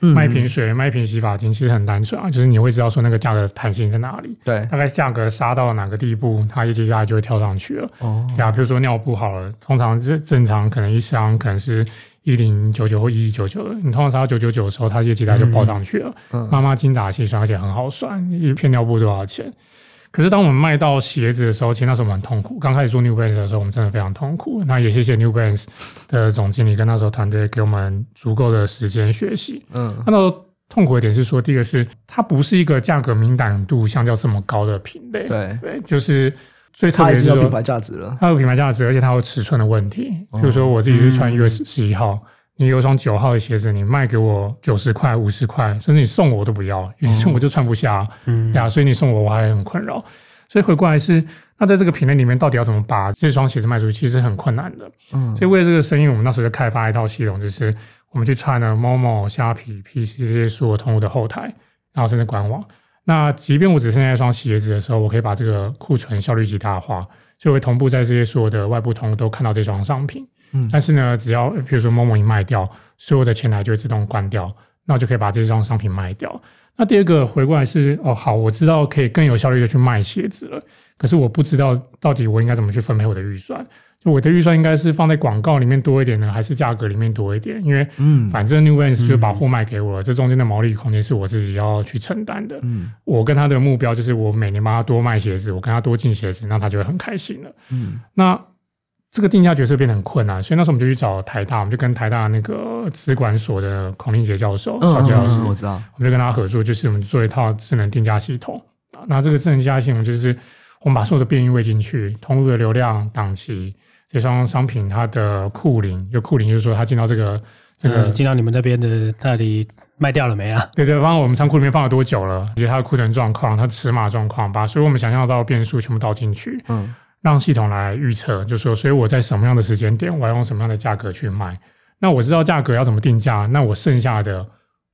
嗯、卖一瓶水，卖一瓶洗发精，其实很单纯啊，就是你会知道说那个价格弹性在哪里，对，大概价格杀到哪个地步，它业绩价就会跳上去了。哦，对啊，譬如说尿布好了，通常正正常可能一箱可能是一零九九或一一九九的，你通常杀到九九九的时候，它业绩它就爆上去了。嗯，妈妈精打细算，而且很好算，一片尿布多少钱？可是当我们卖到鞋子的时候，其实那时候我们很痛苦。刚开始做 New Balance 的时候，我们真的非常痛苦。那也谢谢 New Balance 的总经理跟那时候团队给我们足够的时间学习。嗯，那时候痛苦一点是说，第一个是它不是一个价格敏感度相较这么高的品类。对对，就是最特别是说品牌价值了，它有品牌价值，而且它有尺寸的问题。比如说我自己是穿 US 十一号。嗯你有双九号的鞋子，你卖给我九十块、五十块，甚至你送我我都不要，你送我就穿不下，嗯，对啊，所以你送我我还很困扰。所以回过来是，那在这个品类里面，到底要怎么把这双鞋子卖出去，其实很困难的。嗯，所以为了这个生意，我们那时候就开发一套系统，就是我们去串了 Momo、虾皮、PC 这些所有通路的后台，然后甚至官网。那即便我只剩下一双鞋子的时候，我可以把这个库存效率极大化，所以会同步在这些所有的外部通路都看到这双商品。嗯，但是呢，只要比如说某某一卖掉，所有的前台就会自动关掉，那我就可以把这双商品卖掉。那第二个回过来是哦，好，我知道可以更有效率的去卖鞋子了，可是我不知道到底我应该怎么去分配我的预算。就我的预算应该是放在广告里面多一点呢，还是价格里面多一点？因为嗯，反正 New Balance 就把货卖给我了，嗯、这中间的毛利空间是我自己要去承担的。嗯，我跟他的目标就是我每年帮他多卖鞋子，我跟他多进鞋子，那他就会很开心了。嗯，那这个定价决策变得很困难，所以那时候我们就去找台大，我们就跟台大那个资管所的孔令杰教授，邵杰老师，我知道，我们就跟他合作，就是我们做一套智能定价系统。那这个智能定价系统就是我们把所有的变异喂进去，通路的流量、档期。这双商品它的库龄，就库龄就是说它进到这个这个进到你们那边的到底卖掉了没啊？对对，放我们仓库里面放了多久了？以及它的库存状况、它尺码状况，把所有我们想象到的变数全部倒进去，嗯，让系统来预测，就是说，所以我在什么样的时间点，我要用什么样的价格去卖？那我知道价格要怎么定价，那我剩下的，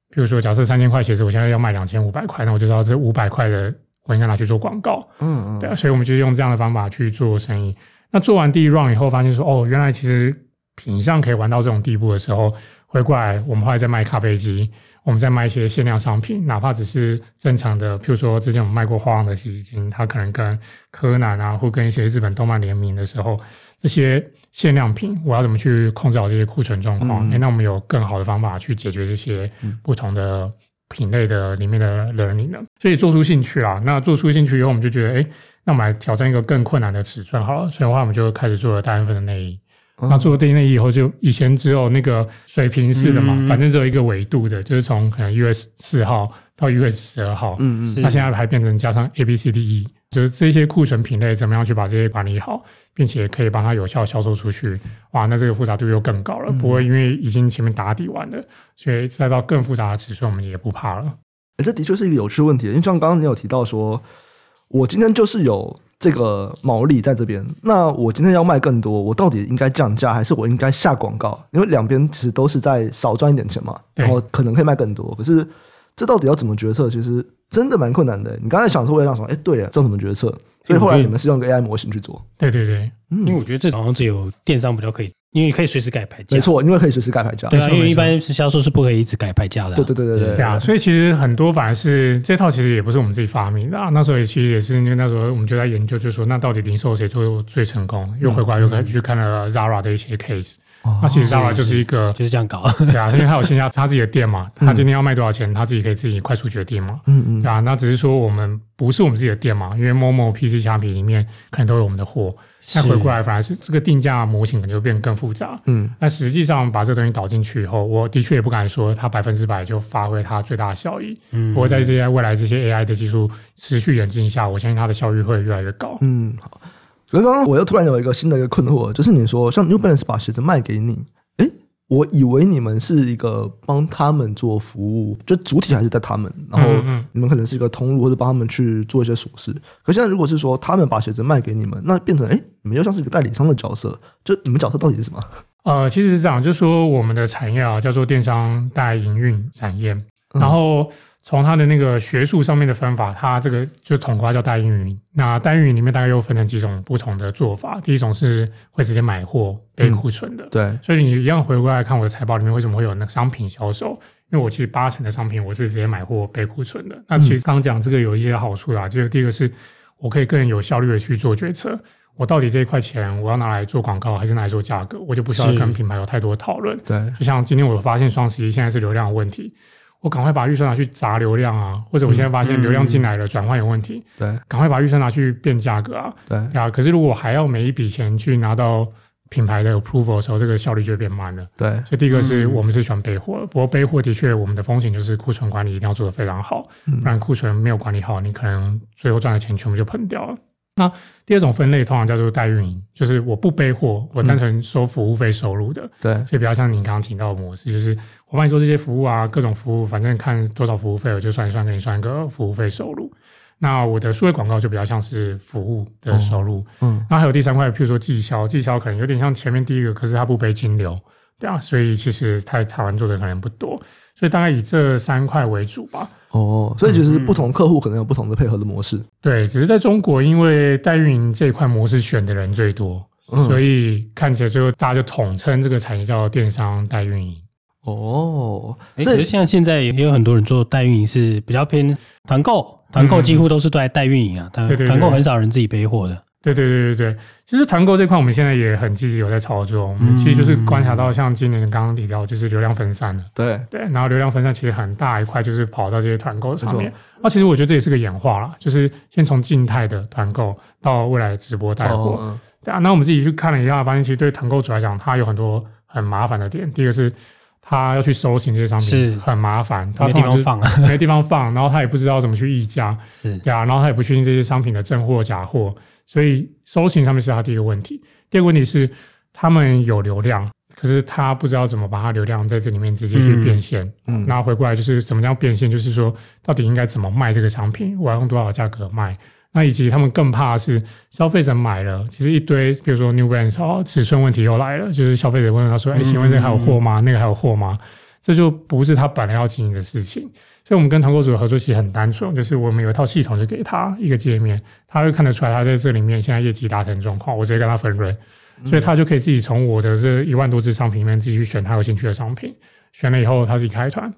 比如说假设三千块鞋子，我现在要卖两千五百块，那我就知道这五百块的我应该拿去做广告，嗯嗯，对，所以我们就用这样的方法去做生意。那做完第一 round 以后，发现说哦，原来其实品相可以玩到这种地步的时候，回过来我们后来在卖咖啡机，我们在卖一些限量商品，哪怕只是正常的，譬如说之前我们卖过花王的洗衣机，它可能跟柯南啊，或跟一些日本动漫联名的时候，这些限量品，我要怎么去控制好这些库存状况？哎、嗯欸，那我们有更好的方法去解决这些不同的品类的里面的 learning 呢？所以做出兴趣啦，那做出兴趣以后，我们就觉得哎。欸那我们来挑战一个更困难的尺寸好了，所以的话我们就开始做了单份的内衣。嗯、那做了内衣以后，就以前只有那个水平式的嘛，嗯、反正只有一个纬度的，就是从可能 US 四号到 US 十二号。嗯嗯。那现在还变成加上 A B C D E，就是这些库存品类怎么样去把这些管理好，并且可以帮它有效销售出去。哇，那这个复杂度又更高了。嗯、不会因为已经前面打底完了，所以再到更复杂的尺寸，我们也不怕了。欸、这的确是一个有趣问题，因为像刚刚你有提到说。我今天就是有这个毛利在这边，那我今天要卖更多，我到底应该降价还是我应该下广告？因为两边其实都是在少赚一点钱嘛，然后可能可以卖更多，可是这到底要怎么决策？其实真的蛮困难的。你刚才想说，我也想说，哎，对啊，这怎么决策？所以后来你们是用个 AI 模型去做？对对对，因为我觉得这好像只有电商比较可以。因为你可以随时改牌价，没错，因为可以随时改牌价。对啊，因为一般是销售是不可以一直改牌价的。对对对对对，对啊。所以其实很多反而是这套其实也不是我们自己发明的啊。那时候也其实也是因为那时候我们就在研究，就是说那到底零售谁做最成功？又回过来又可以去看了 Zara 的一些 case。那其实 Zara 就是一个就是这样搞。对啊，因为他有线下 他自己的店嘛，他今天要卖多少钱，他自己可以自己快速决定嘛。嗯嗯。对啊，那只是说我们不是我们自己的店嘛，因为 Momo PC 产品里面可能都有我们的货。再回过来，反而是这个定价模型可能就变得更复杂。嗯，那实际上把这个东西导进去以后，我的确也不敢说它百分之百就发挥它最大的效益。嗯，不过在这些未来这些 AI 的技术持续演进下，我相信它的效率会越来越高。嗯，好。可是刚刚我又突然有一个新的一个困惑，就是你说像 New Balance 把鞋子卖给你。我以为你们是一个帮他们做服务，就主体还是在他们，然后你们可能是一个通路或者帮他们去做一些琐事。可现在如果是说他们把鞋子卖给你们，那变成哎，你们又像是一个代理商的角色，就你们角色到底是什么？呃，其实是这样，就是说我们的产业啊叫做电商代营运产业，然后。从它的那个学术上面的分法，它这个就统括叫代运营。那代运营里面大概又分成几种不同的做法。第一种是会直接买货备库存的，嗯、对。所以你一样回过来看我的财报里面，为什么会有那个商品销售？因为我其实八成的商品我是直接买货备库存的。那其实刚刚讲这个有一些好处啦，就是第一个是我可以更有效率的去做决策。我到底这一块钱我要拿来做广告，还是拿来做价格？我就不需要跟品牌有太多讨论。对，就像今天我发现双十一现在是流量的问题。我赶快把预算拿去砸流量啊，或者我现在发现流量进来了，转换有问题，对，赶快把预算拿去变价格啊，对啊。可是如果还要每一笔钱去拿到品牌的 approval 的时候，这个效率就会变慢了。对，所以第一个是我们是喜欢备货，不过备货的确我们的风险就是库存管理一定要做得非常好，不然库存没有管理好，你可能最后赚的钱全部就喷掉了。那第二种分类通常叫做代运营，就是我不背货，我单纯收服务费收入的。嗯、对，所以比较像您刚刚提到的模式，就是我帮你做这些服务啊，各种服务，反正看多少服务费，我就算一算，给你算一个服务费收入。那我的数位广告就比较像是服务的收入。嗯，那还有第三块，譬如说绩销，绩销可能有点像前面第一个，可是它不背金流，对啊，所以其实在台湾做的可能不多。所以大概以这三块为主吧。哦，所以就是不同客户可能有不同的配合的模式。对，只是在中国，因为代运营这一块模式选的人最多，所以看起来最后大家就统称这个产业叫电商代运营。哦，哎，可是像现在也有很多人做代运营是比较偏团购，团购几乎都是在代运营啊，团团购很少人自己背货的。对对对对对，其实团购这块我们现在也很积极有在操作。我们其实就是观察到，像今年刚刚提到，就是流量分散了。对对，然后流量分散其实很大一块就是跑到这些团购上面。那其实我觉得这也是个演化啦，就是先从静态的团购到未来直播带货。对啊，那我们自己去看了一下，发现其实对团购主来讲，它有很多很麻烦的点。第一个是他要去搜寻这些商品，是很麻烦，他没地方放，没地方放，然后他也不知道怎么去议价，是对啊，然后他也不确定这些商品的真货假货。所以搜寻上面是他第一个问题，第二个问题是他们有流量，可是他不知道怎么把他流量在这里面直接去变现。嗯，那回过来就是怎么样变现，就是说到底应该怎么卖这个商品，我要用多少价格卖？那以及他们更怕的是消费者买了，其实一堆，比如说 New Balance 哦，尺寸问题又来了，就是消费者问他说：“哎，请问这个还有货吗？那个还有货吗？”这就不是他本来要经营的事情。所以，我们跟团购组的合作其实很单纯，就是我们有一套系统，就给他一个界面，他会看得出来他在这里面现在业绩达成状况，我直接跟他分润，所以他就可以自己从我的这一万多支商品里面自己去选他有兴趣的商品，选了以后他自己开团，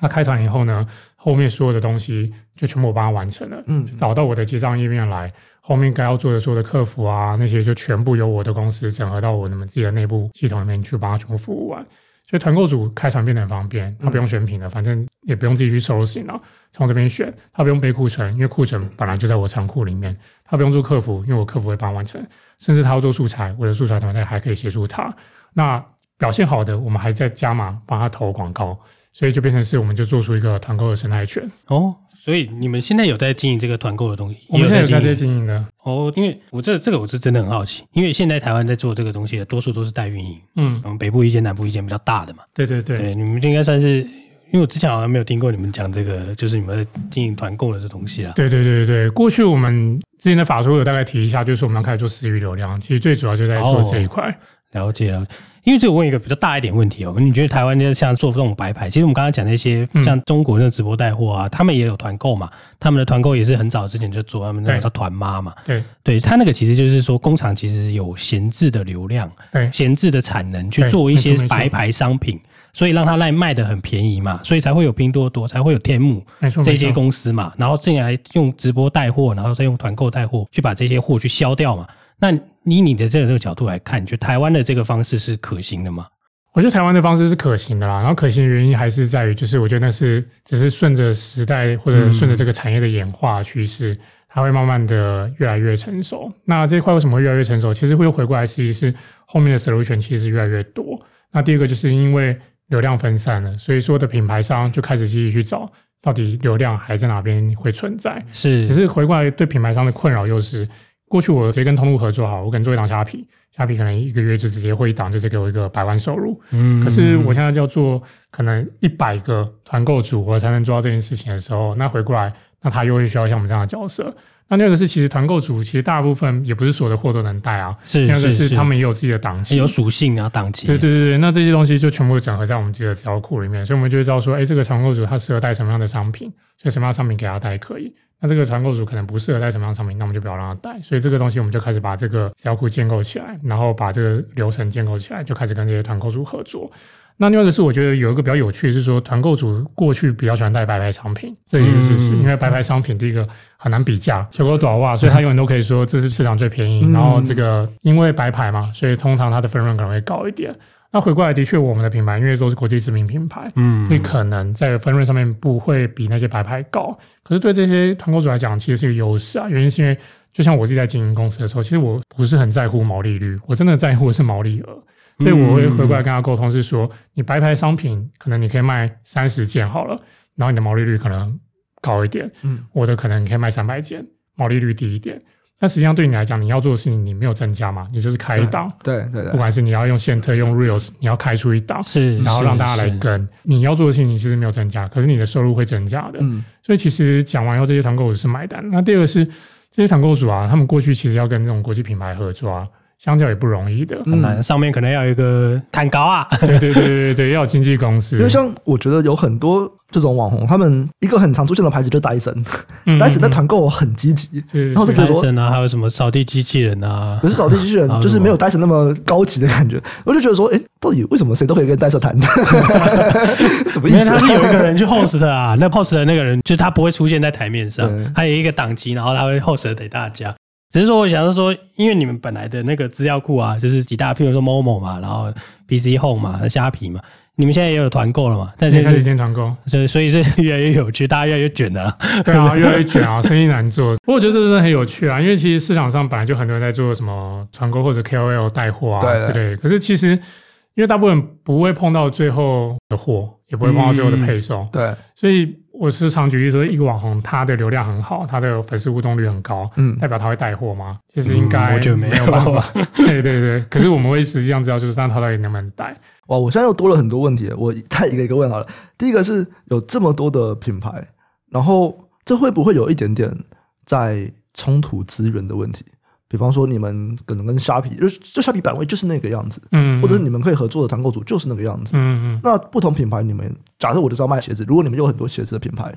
他开团以后呢，后面所有的东西就全部我帮他完成了，嗯，导到我的结账页面来，后面该要做的所有的客服啊那些就全部由我的公司整合到我你们自己的内部系统里面去帮他全部服务完。所以团购组开团变得很方便，他不用选品了，反正也不用自己去搜寻了，从这边选，他不用背库存，因为库存本来就在我仓库里面，他不用做客服，因为我客服会帮他完成，甚至他要做素材，我的素材团队还可以协助他。那表现好的，我们还在加码帮他投广告，所以就变成是我们就做出一个团购的生态圈哦。所以你们现在有在经营这个团购的东西？我们现在有在经营的哦。因为我这这个我是真的很好奇，因为现在台湾在做这个东西的多数都是代运营，嗯，嗯，北部一间，南部一间比较大的嘛。对对对，对，你们就应该算是，因为我之前好像没有听过你们讲这个，就是你们在经营团购的这东西啊。对对对对对，过去我们之前的法说有大概提一下，就是我们要开始做私域流量，其实最主要就在做这一块。哦，了解了。因为这我问一个比较大一点问题哦，你觉得台湾就像做这种白牌，其实我们刚刚讲那些像中国的直播带货啊，嗯、他们也有团购嘛，他们的团购也是很早之前就做，他们那个叫团妈嘛，对。对，他那个其实就是说工厂其实有闲置的流量，对，闲置的产能去做一些白牌商品，所以让他来卖的很便宜嘛，所以才会有拼多多，才会有天幕这些公司嘛，然后进来用直播带货，然后再用团购带货去把这些货去销掉嘛。那以你的这个这个角度来看，你觉得台湾的这个方式是可行的吗？我觉得台湾的方式是可行的啦。然后可行的原因还是在于，就是我觉得那是只是顺着时代或者顺着这个产业的演化趋势，它会慢慢的越来越成熟。那这一块为什么会越来越成熟？其实会回过来，其实是后面的 solution 其实是越来越多。那第二个就是因为流量分散了，所以说的品牌商就开始积极去找到底流量还在哪边会存在。是，只是回过来对品牌商的困扰又是。过去我直接跟通路合作好，我可能做一档虾皮，虾皮可能一个月就直接会一档，就直接给我一个百万收入。嗯，可是我现在要做可能一百个团购组合才能做到这件事情的时候，那回过来，那他又会需要像我们这样的角色。那第二个是其实团购组其实大部分也不是所有的货都能带啊，是，那个是他们也有自己的档期，有属性啊档期。对对对对，那这些东西就全部整合在我们这个资料库里面，所以我们就会知道说，哎，这个团购组他适合带什么样的商品，所以什么样的商品给他带可以。那这个团购主可能不适合带什么样的商品，那我们就不要让他带。所以这个东西我们就开始把这个资料库建构起来，然后把这个流程建构起来，就开始跟这些团购主合作。那另外一个是，我觉得有一个比较有趣的是说，团购主过去比较喜欢带白牌商品，这也是事实。因为白牌商品第一个很难比价，小狗短袜，所以他永远都可以说这是市场最便宜。然后这个因为白牌嘛，所以通常它的分润可能会高一点。那回过来，的确，我们的品牌因为都是国际知名品牌，嗯，所以可能在分润上面不会比那些白牌高。可是对这些团购主来讲，其实是一个优势啊。原因是因为，就像我自己在经营公司的时候，其实我不是很在乎毛利率，我真的在乎的是毛利额。所以我会回过来跟他沟通，是说，你白牌商品可能你可以卖三十件好了，然后你的毛利率可能高一点，嗯，我的可能你可以卖三百件，毛利率低一点。但实际上对你来讲，你要做的事情你没有增加嘛？你就是开一档，对对对，不管是你要用线特用 Reels，你要开出一档，是，然后让大家来跟。你要做的事情你其实没有增加，可是你的收入会增加的。嗯，所以其实讲完以后，这些团购主是买单。那第二个是这些团购主啊，他们过去其实要跟这种国际品牌合作啊，相较也不容易的，很难。上面可能要有一个砍高啊，对对对对对，要有经纪公司。因为像我觉得有很多这种网红，他们一个很常出现的牌子就是戴森，戴森在团购很积极，然后就觉得说戴森啊，还有什么扫地机器人啊，可是扫地机器人就是没有戴森那么高级的感觉。我就觉得说，哎，到底为什么谁都可以跟戴森谈？什么意思？他是有一个人去 host 的啊，那 host 的那个人就他不会出现在台面上，他有一个档期，然后他会 host 给大家。只是说，我想是说，因为你们本来的那个资料库啊，就是几大，譬如说 Momo 嘛，然后 PC Home 嘛，虾皮嘛，你们现在也有团购了嘛？但是开始先团购，所以所以是越来越有趣，大家越来越卷的了。对啊，越来越卷啊，生意难做。不过我觉得这真的很有趣啊，因为其实市场上本来就很多人在做什么团购或者 KOL 带货啊之类的。可是其实因为大部分不会碰到最后的货，也不会碰到最后的配送，对，所以。我时常举例说，一个网红他的流量很好，他的粉丝互动率很高，嗯，代表他会带货吗？其实应该我觉得没有办法。对对对，可是我们会实际上知道，就是但他到底能不能带。哇，我现在又多了很多问题，我再一个一个问好了。第一个是有这么多的品牌，然后这会不会有一点点在冲突资源的问题？比方说，你们可能跟虾皮，就就虾皮版位就是那个样子，嗯，或者你们可以合作的团购组就是那个样子，嗯嗯。那不同品牌，你们假设我就是要卖鞋子，如果你们有很多鞋子的品牌，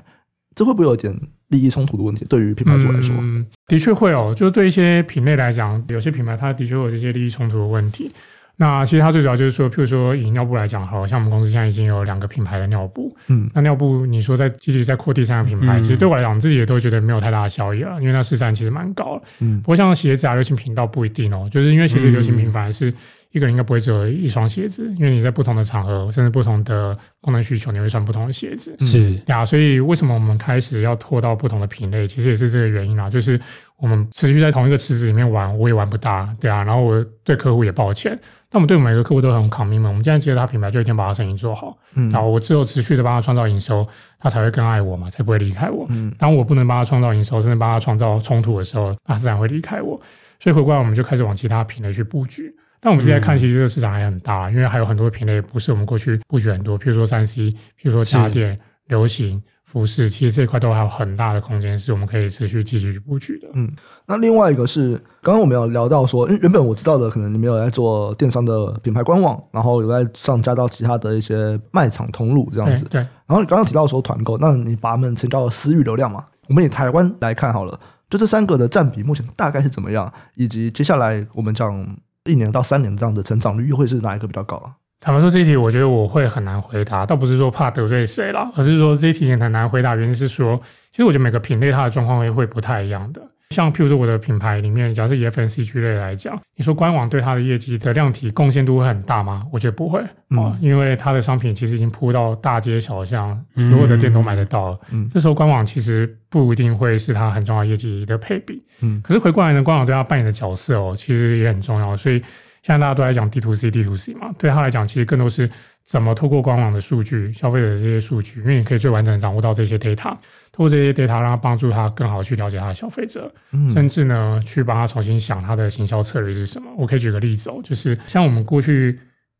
这会不会有点利益冲突的问题？对于品牌主来说，嗯，的确会哦。就对一些品类来讲，有些品牌它的确会有这些利益冲突的问题。那其实它最主要就是说，譬如说以尿布来讲，好像我们公司现在已经有两个品牌的尿布，嗯，那尿布你说在继续在扩第三个品牌，其实对我来讲，自己也都觉得没有太大的效益了，因为那市占其实蛮高了，嗯，不过像鞋子啊、流行品倒不一定哦，就是因为鞋子流行品反而是。一个人应该不会只有一双鞋子，因为你在不同的场合，甚至不同的功能需求，你会穿不同的鞋子。是呀，所以为什么我们开始要拖到不同的品类？其实也是这个原因啊，就是我们持续在同一个池子里面玩，我也玩不大，对啊。然后我对客户也抱歉，但我们对每个客户都很 commit 嘛。我们现在接了他品牌，就一定把他生意做好。嗯，然后我只有持续的帮他创造营收，他才会更爱我嘛，才不会离开我。嗯，当我不能帮他创造营收，甚至帮他创造冲突的时候，他自然会离开我。所以回过来，我们就开始往其他品类去布局。但我们现在看，其实这个市场还很大，因为还有很多品类不是我们过去布局很多，譬如说三 C，譬如说家电、流行、服饰，其实这一块都还有很大的空间，是我们可以持续继续去布局的。嗯，那另外一个是，刚刚我们有聊到说，原本我知道的，可能你们有在做电商的品牌官网，然后有在上加到其他的一些卖场通路这样子。对。然后你刚刚提到说团购，那你把它们称到私域流量嘛？我们以台湾来看好了，就这三个的占比目前大概是怎么样，以及接下来我们讲。一年到三年这样的成长率又会是哪一个比较高啊？坦白说，这一题我觉得我会很难回答，倒不是说怕得罪谁啦，而是说这一题也很难回答。原因是说，其实我觉得每个品类它的状况会会不太一样的。像譬如说我的品牌里面，假设以 FNCG 类来讲，你说官网对它的业绩的量体贡献度会很大吗？我觉得不会啊，嗯、因为它的商品其实已经铺到大街小巷，所有的店都买得到了。嗯，这时候官网其实不一定会是它很重要的业绩的配比。嗯，可是回过来呢，官网对它扮演的角色哦，其实也很重要，所以。现在大家都在讲 D to C、D to C 嘛，对他来讲，其实更多是怎么透过官网的数据、消费者的这些数据，因为你可以最完整的掌握到这些 data，透过这些 data 让他帮助他更好去了解他的消费者，嗯、甚至呢，去帮他重新想他的行销策略是什么。我可以举个例子哦，就是像我们过去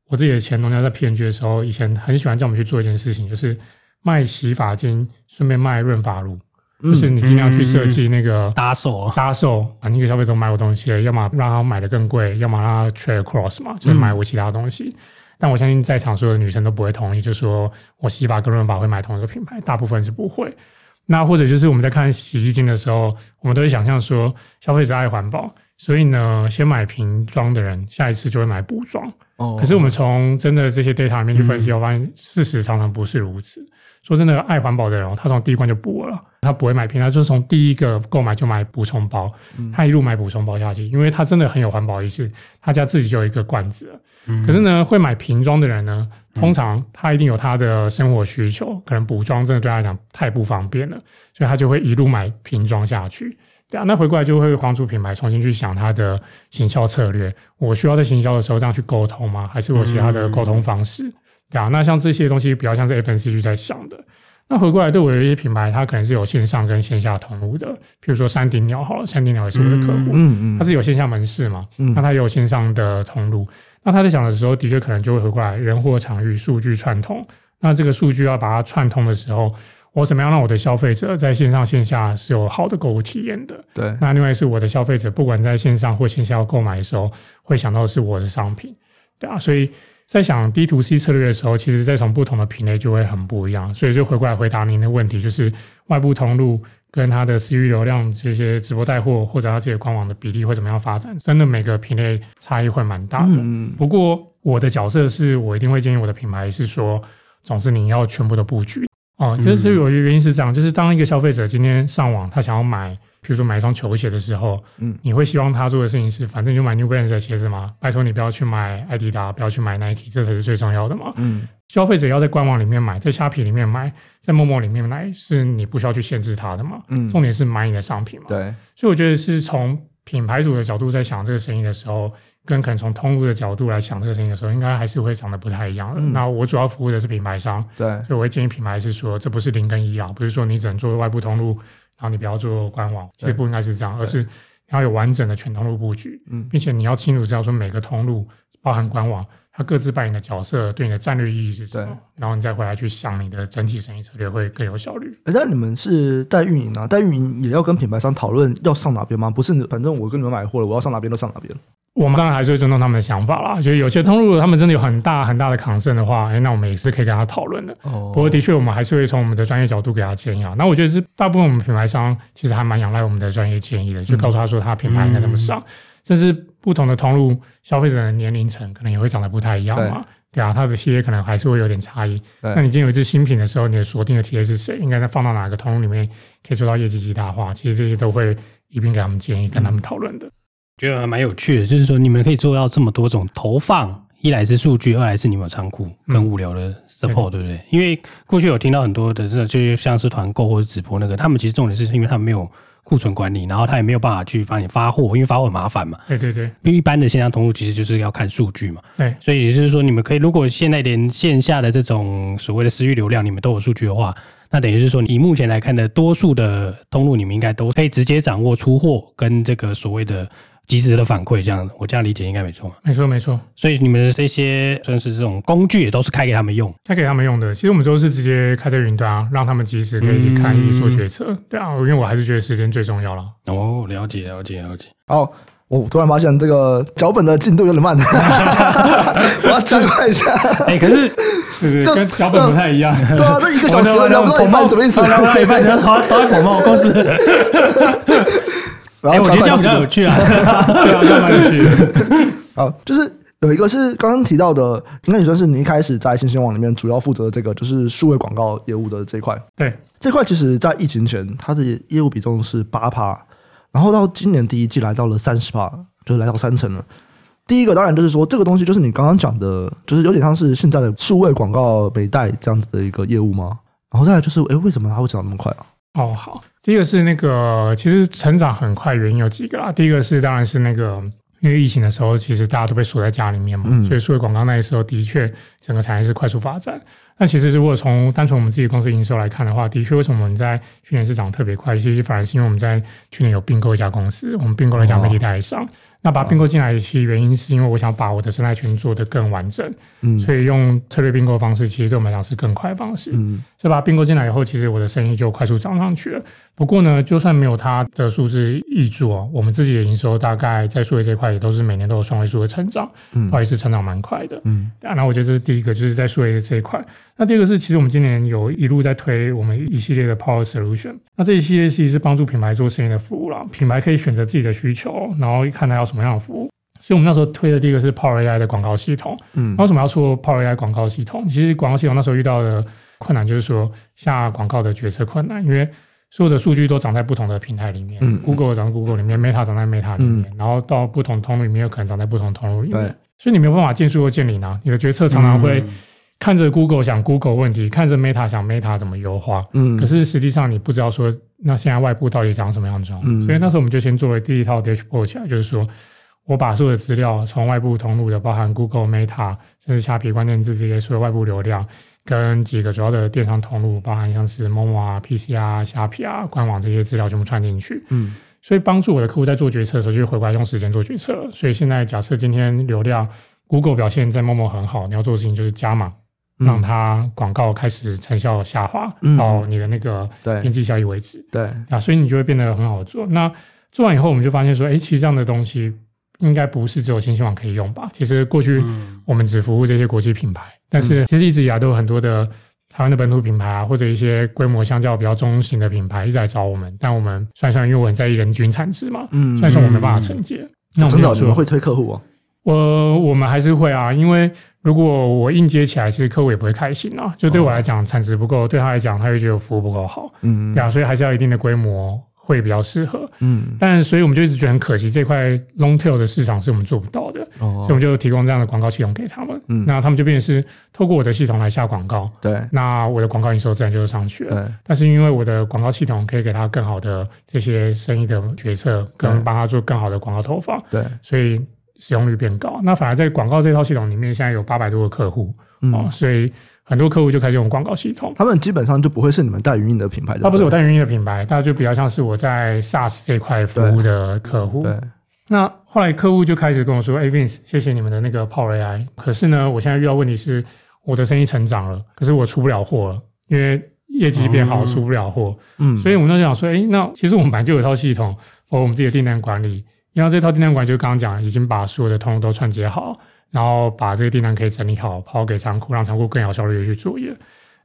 我自己的前东家在 PNG 的时候，以前很喜欢叫我们去做一件事情，就是卖洗发精，顺便卖润发乳。就是你尽量去设计那个搭售，搭售啊，你给消费者买我东西，要么让他买的更贵，要么让他 trade across 嘛，就是买我其他东西。但我相信在场所有的女生都不会同意，就是说我洗发跟润发会买同一个品牌，大部分是不会。那或者就是我们在看洗衣精的时候，我们都会想象说消费者爱环保，所以呢，先买瓶装的人，下一次就会买补装。哦。可是我们从真的这些 data 里面去分析，我发现事实常常不是如此。说真的，爱环保的人，他从第一罐就补了，他不会买瓶，他就从第一个购买就买补充包，他一路买补充包下去，因为他真的很有环保意识，他家自己就有一个罐子了。可是呢，会买瓶装的人呢，通常他一定有他的生活需求，可能补装真的对他来讲太不方便了，所以他就会一路买瓶装下去。对啊，那回过来就会帮助品牌重新去想它的行销策略，我需要在行销的时候这样去沟通吗？还是我其他的沟通方式？对啊，那像这些东西比较像是 FNCG 在想的。那回过来对我有一些品牌，它可能是有线上跟线下通路的。譬如说山顶鸟好了，山顶鸟也是我的客户，嗯嗯，它是有线下门市嘛，嗯，那它也有线上的通路。那他在想的时候，的确可能就会回过来人货场域数据串通。那这个数据要把它串通的时候，我怎么样让我的消费者在线上线下是有好的购物体验的？对。那另外是我的消费者，不管在线上或线下要购买的时候，会想到的是我的商品，对啊。所以在想 D to C 策略的时候，其实在从不同的品类就会很不一样。所以就回过来回答您的问题，就是外部通路跟它的私域流量这些直播带货或者它自己的官网的比例会怎么样发展？真的每个品类差异会蛮大的。嗯。不过我的角色是我一定会建议我的品牌是说，总之你要全部的布局。哦，其实有一个原因是这样，就是当一个消费者今天上网，他想要买，比如说买一双球鞋的时候，嗯，你会希望他做的事情是，反正你就买 New Balance 的鞋子嘛，拜托你不要去买爱迪达，不要去买 Nike，这才是最重要的嘛。嗯，消费者要在官网里面买，在虾皮里面买，在 Momo 里面买，是你不需要去限制他的嘛。嗯，重点是买你的商品嘛。对，所以我觉得是从品牌主的角度在想这个生意的时候。跟可能从通路的角度来想这个生意的时候，应该还是会长得不太一样。嗯、那我主要服务的是品牌商，对，所以我会建议品牌是说，这不是零跟一啊，不是说你只能做外部通路，然后你不要做官网，其实不应该是这样，而是你要有完整的全通路布局，嗯，并且你要清楚知道说每个通路包含官网，它各自扮演的角色，对你的战略意义是什么，然后你再回来去想你的整体生意策略会更有效率。那你们是带运营啊？带运营也要跟品牌商讨论要上哪边吗？不是，反正我跟你们买货了，我要上哪边都上哪边。我们当然还是会尊重他们的想法啦。就是有些通路他们真的有很大很大的 concern 的话，哎，那我们也是可以跟他讨论的。哦。不过的确，我们还是会从我们的专业角度给他建议啊。那我觉得是大部分我们品牌商其实还蛮仰赖我们的专业建议的，就告诉他说他品牌应该怎么上。嗯、甚至不同的通路，消费者的年龄层可能也会长得不太一样嘛。对，啊，它的 TA 可能还是会有点差异。那你今天有一支新品的时候，你的锁定的 TA 是谁？应该在放到哪个通路里面可以做到业绩极大化？其实这些都会一并给他们建议，跟他们讨论的。嗯觉得还蛮有趣的，就是说你们可以做到这么多种投放，一来是数据，二来是你们有仓库跟物流的 support，、嗯、对不对？因为过去有听到很多的这，就像是团购或者直播那个，他们其实重点是因为他们没有库存管理，然后他也没有办法去帮你发货，因为发货很麻烦嘛。对对对，因为一般的线上通路其实就是要看数据嘛。对，所以也就是说，你们可以如果现在连线下的这种所谓的私域流量，你们都有数据的话，那等于是说，以目前来看的多数的通路，你们应该都可以直接掌握出货跟这个所谓的。及时的反馈，这样我这样理解应该没错。没错没错，所以你们的这些算是这种工具也都是开给他们用，开给他们用的。其实我们都是直接开在云端啊，让他们及时可以去看，一起做决策。嗯、对啊，因为我还是觉得时间最重要了。哦，了解了解了解。哦，我突然发现这个脚本的进度有点慢，我要加快一下。哎、欸，可是是跟脚本不太一样。对啊，这一个小时聊不到一半，什么意思？聊不到一半，然后都在捧猫公司。哎、欸，我觉得这样比较有趣啊，对啊，这样蛮有趣的。好，就是有一个是刚刚提到的，应该也算是你一开始在新兴网里面主要负责的这个，就是数位广告业务的这一块。对，这块其实在疫情前，它的业务比重是八趴，然后到今年第一季来到了三十趴，就是来到三成了。第一个当然就是说，这个东西就是你刚刚讲的，就是有点像是现在的数位广告美代这样子的一个业务吗？然后再来就是，哎，为什么它会涨那么快啊？哦，好。第一个是那个，其实成长很快，原因有几个啦。第一个是，当然是那个，因为疫情的时候，其实大家都被锁在家里面嘛，嗯、所以数位广告那时候的确整个产业是快速发展。那其实如果从单纯我们自己公司营收来看的话，的确为什么我们在去年是涨特别快？其实反而是因为我们在去年有并购一家公司，我们并购了一家媒体代理商。哦那把它并购进来，其实原因是因为我想把我的生态圈做得更完整，嗯，所以用策略并购方式，其实对我们来讲是更快的方式，嗯，所以把它并购进来以后，其实我的生意就快速涨上去了。不过呢，就算没有它的数字挹注哦，我们自己的营收大概在数位这一块也都是每年都有双位数的成长，嗯，不好意思，成长蛮快的，嗯，那我觉得这是第一个，就是在数位这一块。那第二个是，其实我们今年有一路在推我们一系列的 Power Solution。那这一系列其实是帮助品牌做生意的服务啦。品牌可以选择自己的需求，然后看它要什么样的服务。所以我们那时候推的第一个是 Power AI 的广告系统。嗯，那为什么要做 Power AI 广告系统？其实广告系统那时候遇到的困难就是说下广告的决策困难，因为所有的数据都长在不同的平台里面。嗯，Google 长在 Google 里面，Meta 长在 Meta 里面，嗯、然后到不同通路里面，有可能长在不同通路里面。对所以你没有办法见树又见林啊，你的决策常常会。嗯看着 Google 想 Google 问题，看着 Meta 想 Meta 怎么优化，嗯，可是实际上你不知道说，那现在外部到底长什么样子，嗯，所以那时候我们就先做了第一套 dashboard 起来，就是说我把所有的资料从外部通路的，包含 Google、Meta，甚至下皮关键字这些所有外部流量，跟几个主要的电商通路，包含像是 Momo 啊、PC 啊、虾皮啊、官网这些资料全部串进去，嗯，所以帮助我的客户在做决策的时候，就回过来用时间做决策了。所以现在假设今天流量 Google 表现在 Momo 很好，你要做的事情就是加码。让它广告开始成效下滑，嗯、到你的那个边际效益为止。对啊，所以你就会变得很好做。那做完以后，我们就发现说，哎，其实这样的东西应该不是只有新兴网可以用吧？其实过去我们只服务这些国际品牌，嗯、但是其实一直以来都有很多的台湾的本土品牌啊，或者一些规模相较比较中型的品牌一直来找我们。但我们算算，因为我很在意人均产值嘛，嗯，算算我没办法承接。那我们真的会推客户啊？我我们还是会啊，因为如果我硬接起来，其实客户也不会开心啊。就对我来讲，产值不够；对他来讲，他会觉得服务不够好。嗯，对啊，所以还是要一定的规模会比较适合。嗯，但所以我们就一直觉得很可惜，这块 long tail 的市场是我们做不到的。哦，所以我们就提供这样的广告系统给他们。嗯，那他们就变成是透过我的系统来下广告。对，那我的广告营收自然就上去了。对，但是因为我的广告系统可以给他更好的这些生意的决策，跟帮他做更好的广告投放。对，所以。使用率变高，那反而在广告这套系统里面，现在有八百多个客户，嗯、哦，所以很多客户就开始用广告系统。他们基本上就不会是你们代运营的品牌的，他不是我代运营的品牌，他就比较像是我在 SaaS 这块服务的客户。对，那后来客户就开始跟我说：“哎，Vince，谢谢你们的那个 Power AI，可是呢，我现在遇到问题是，我的生意成长了，可是我出不了货了，因为业绩变好，出不了货。嗯，所以我们就想说，哎，那其实我们本来就有一套系统，和我们自己的订单管理。”然后这套订单管就刚刚讲，已经把所有的通路都串接好，然后把这个订单可以整理好，抛给仓库，让仓库更有效率的去作业。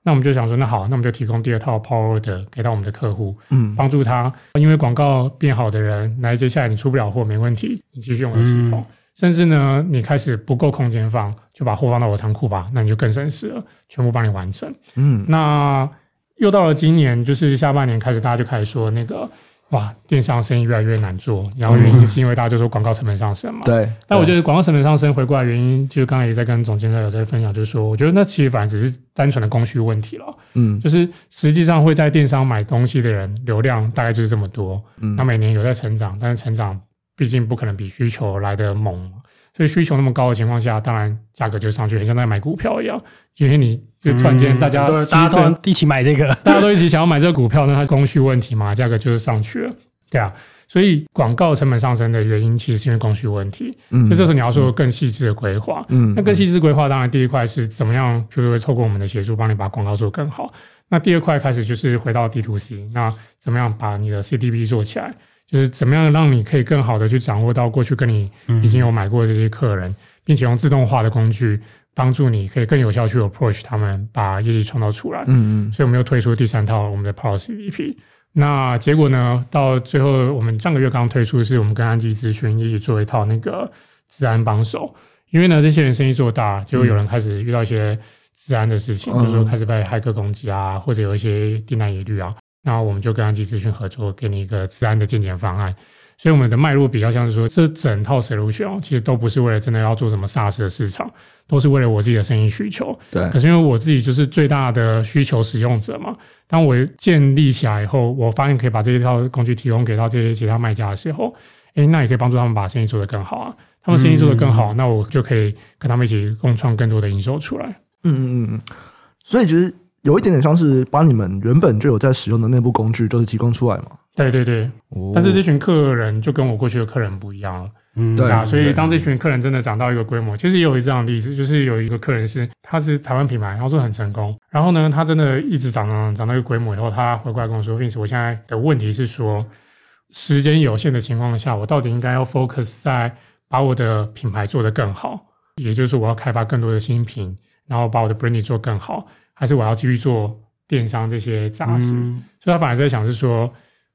那我们就想说，那好，那我们就提供第二套 Power 的给到我们的客户，嗯，帮助他，因为广告变好的人，来接下来你出不了货没问题，你继续用我的系统，嗯、甚至呢，你开始不够空间放，就把货放到我仓库吧，那你就更省事了，全部帮你完成。嗯，那又到了今年，就是下半年开始，大家就开始说那个。哇，电商生意越来越难做，然后原因是因为大家就说广告成本上升嘛。对。但我觉得广告成本上升回过来原因，就是刚才也在跟总监在有在分享，就是说，我觉得那其实反而只是单纯的供需问题了。嗯。就是实际上会在电商买东西的人流量大概就是这么多，嗯。那每年有在成长，但是成长毕竟不可能比需求来的猛。所以需求那么高的情况下，当然价格就上去，很像在买股票一样。因为你就突然间大家大家都一起买这个，大家都一起想要买这个股票，那它供需问题嘛，价格就是上去了，对啊。所以广告成本上升的原因，其实是因为供需问题。嗯，所以这时候你要做更细致的规划。嗯，那更细致规划，当然第一块是怎么样，譬如说透过我们的协助，帮你把广告做更好。那第二块开始就是回到 D to C，那怎么样把你的 CDP 做起来？就是怎么样让你可以更好的去掌握到过去跟你已经有买过的这些客人，并且用自动化的工具帮助你可以更有效去 approach 他们，把业绩创造出来。嗯嗯。所以我们又推出第三套我们的 Power CDP。那结果呢？到最后我们上个月刚推出的是我们跟安吉咨询一起做一套那个治安帮手。因为呢，这些人生意做大，就会有人开始遇到一些治安的事情，就是说开始被骇客攻击啊，或者有一些订单疑虑啊。那我们就跟安吉资讯合作，给你一个治安的健检方案。所以我们的脉络比较像是说，这整套 solution 其实都不是为了真的要做什么 SaaS 的市场，都是为了我自己的生意需求。对。可是因为我自己就是最大的需求使用者嘛，当我建立起来以后，我发现可以把这一套工具提供给到这些其他卖家的时候，诶，那也可以帮助他们把生意做得更好啊。他们生意做得更好，嗯、那我就可以跟他们一起共创更多的营收出来。嗯嗯嗯。所以其实。有一点点像是把你们原本就有在使用的内部工具，就是提供出来嘛。对对对，哦、但是这群客人就跟我过去的客人不一样了。嗯，对啊。所以当这群客人真的涨到一个规模，其实也有这样的例子，就是有一个客人是他是台湾品牌，然后做很成功，然后呢，他真的一直涨涨涨到一个规模以后，他回过来跟我说：“Vince，我现在的问题是说，时间有限的情况下，我到底应该要 focus 在把我的品牌做得更好，也就是我要开发更多的新品，然后把我的 branding 做更好。”还是我要继续做电商这些杂事，嗯、所以他反而在想是说，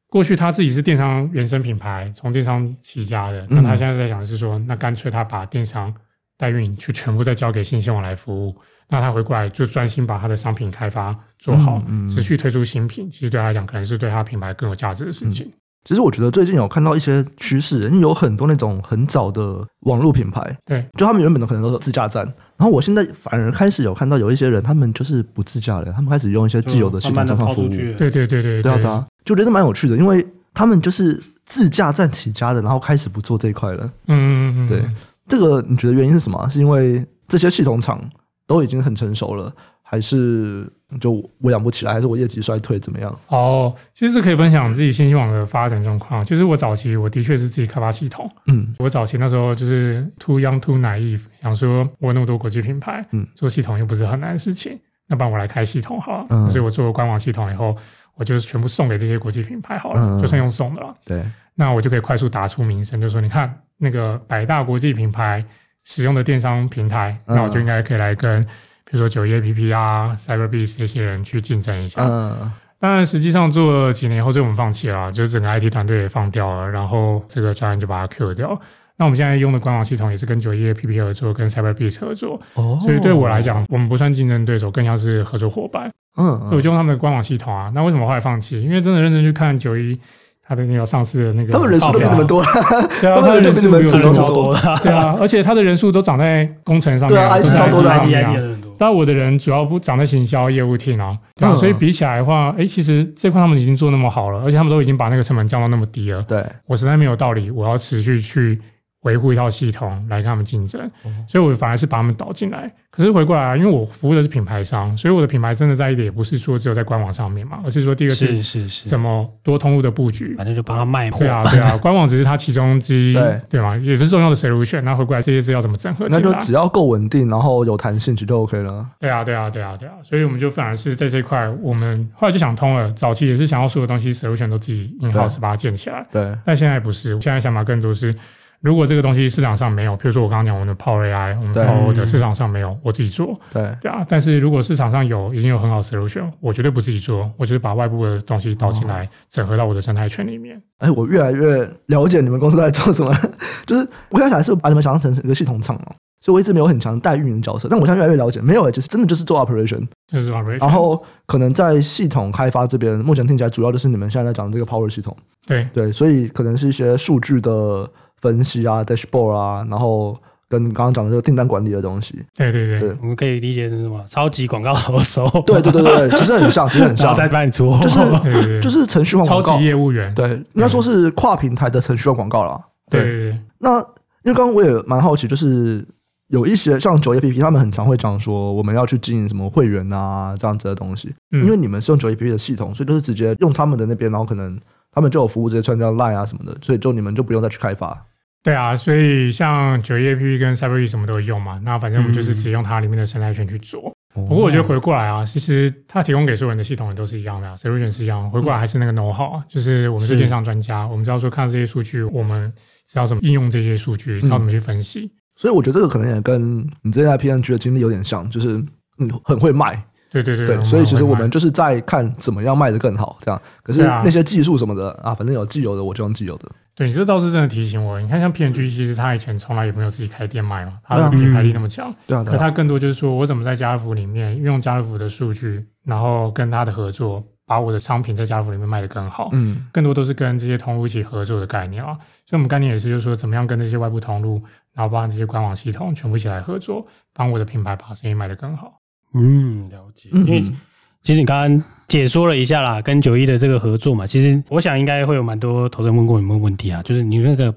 过去他自己是电商原生品牌，从电商起家的，那他现在在想是说，那干脆他把电商代运营就全部再交给新兴网来服务，那他回过来就专心把他的商品开发做好，嗯嗯、持续推出新品，其实对他来讲可能是对他品牌更有价值的事情。嗯其实我觉得最近有看到一些趋势，因为有很多那种很早的网络品牌，对，就他们原本的可能都是自驾站，然后我现在反而开始有看到有一些人，他们就是不自驾了，他们开始用一些既有的系统加上服务，对对对对对，对啊对啊，就觉得蛮有趣的，因为他们就是自驾站起家的，然后开始不做这一块了，嗯嗯嗯，对，这个你觉得原因是什么？是因为这些系统厂都已经很成熟了，还是？就我养不起来，还是我业绩衰退怎么样？哦，其实是可以分享自己信息网的发展状况。就是我早期我的确是自己开发系统，嗯，我早期那时候就是 too young too naive，想说我那么多国际品牌，嗯，做系统又不是很难的事情，那不然我来开系统好了。嗯，所以我做了官网系统以后，我就是全部送给这些国际品牌好了，嗯，就算用送的了。对，那我就可以快速打出名声，就说你看那个百大国际品牌使用的电商平台，那我就应该可以来跟比如说九一 APP 啊、Cyberbees 这些人去竞争一下。嗯。当然，实际上做了几年后，就我们放弃了，就是整个 IT 团队也放掉了，然后这个专案就把它 Q 掉。那我们现在用的官网系统也是跟九一 APP 合作，跟 Cyberbees 合作。哦。所以对我来讲，我们不算竞争对手，更像是合作伙伴。嗯，嗯。我就用他们的官网系统啊。那为什么后来放弃？因为真的认真去看九一他的那个上市的那个，他们人数都比你们多了。对啊，他们人数比我们多。对啊，而且他的人数都长在工程上面。对啊，IT 超多的。但我的人主要不长在行销业务 team 啊，对啊，所以比起来的话，哎，其实这块他们已经做那么好了，而且他们都已经把那个成本降到那么低了。对，我实在没有道理，我要持续去。维护一套系统来跟他们竞争，所以我反而是把他们导进来。可是回过来啊，因为我服务的是品牌商，所以我的品牌真的在意的也不是说只有在官网上面嘛，而是说第一个是是是怎么多通路的布局，反正就帮他卖货。对啊对啊，官网只是他其中之一，对对嘛，也是重要的 solution。那回过来这些资料怎么整合起来？那就只要够稳定，然后有弹性，其实就 OK 了。对啊对啊对啊对啊，所以我们就反而是在这块，我们后来就想通了。早期也是想要所有东西 solution 都自己 in house 把它建起来，对。但现在不是，现在想法更多是。如果这个东西市场上没有，比如说我刚刚讲我们的 Power AI，我们 Power 的市场上没有，我自己做，对对啊。但是如果市场上有，已经有很好的 solution，我绝对不自己做，我就是把外部的东西导进来，整合到我的生态圈里面。哎，我越来越了解你们公司在做什么，就是我刚才是把你们想象成一个系统厂嘛，所以我一直没有很强带运营的角色，但我现在越来越了解，没有，就是真的就是做 operation，就是 operation。然后可能在系统开发这边，目前听起来主要就是你们现在在讲的这个 Power 系统，对对，所以可能是一些数据的。分析啊，dashboard 啊，然后跟刚刚讲的这个订单管理的东西，对对对，对。我们可以理解成什么？超级广告投手，对对对对，其实很像，其实很像，在帮你出货，就是 对对对。就是程序化广告，超级业务员，对，应该说是跨平台的程序化广告啦。对。对对，那因为刚刚我也蛮好奇，就是有一些像九 APP，他们很常会讲说我们要去经营什么会员啊这样子的东西，嗯、因为你们是用九 APP 的系统，所以都是直接用他们的那边，然后可能他们就有服务直接串到 Line 啊什么的，所以就你们就不用再去开发。对啊，所以像九一 APP 跟 Cyberbiz 什么都有用嘛，那反正我们就是直接用它里面的生态圈去做。嗯、不过我觉得回过来啊，其实它提供给所有人的系统也都是一样的、啊、，solution 是一样。回过来还是那个 know how，、啊、就是我们是电商专家，我们知道说看到这些数据，我们知道怎么应用这些数据，知道怎么去分析、嗯。所以我觉得这个可能也跟你这在 PNG 的经历有点像，就是你很会卖。对对对，对，所以其实我们就是在看怎么样卖得更好，这样。可是那些技术什么的啊，反正有既有的我就用既有的。对，你这倒是真的提醒我。你看，像 PNG，其实他以前从来也没有自己开店卖嘛，他的品牌力那么强。对啊，可他更多就是说我怎么在家乐福里面运用家乐福的数据，然后跟他的合作，把我的商品在家乐福里面卖得更好。嗯，更多都是跟这些通路一起合作的概念啊。所以我们概念也是，就是说怎么样跟这些外部通路，然后包含这些官网系统全部一起来合作，帮我的品牌把生意卖得更好。嗯，了解。因为其实你刚刚解说了一下啦，跟九一的这个合作嘛，其实我想应该会有蛮多投资人问过你们问题啊，就是你那个。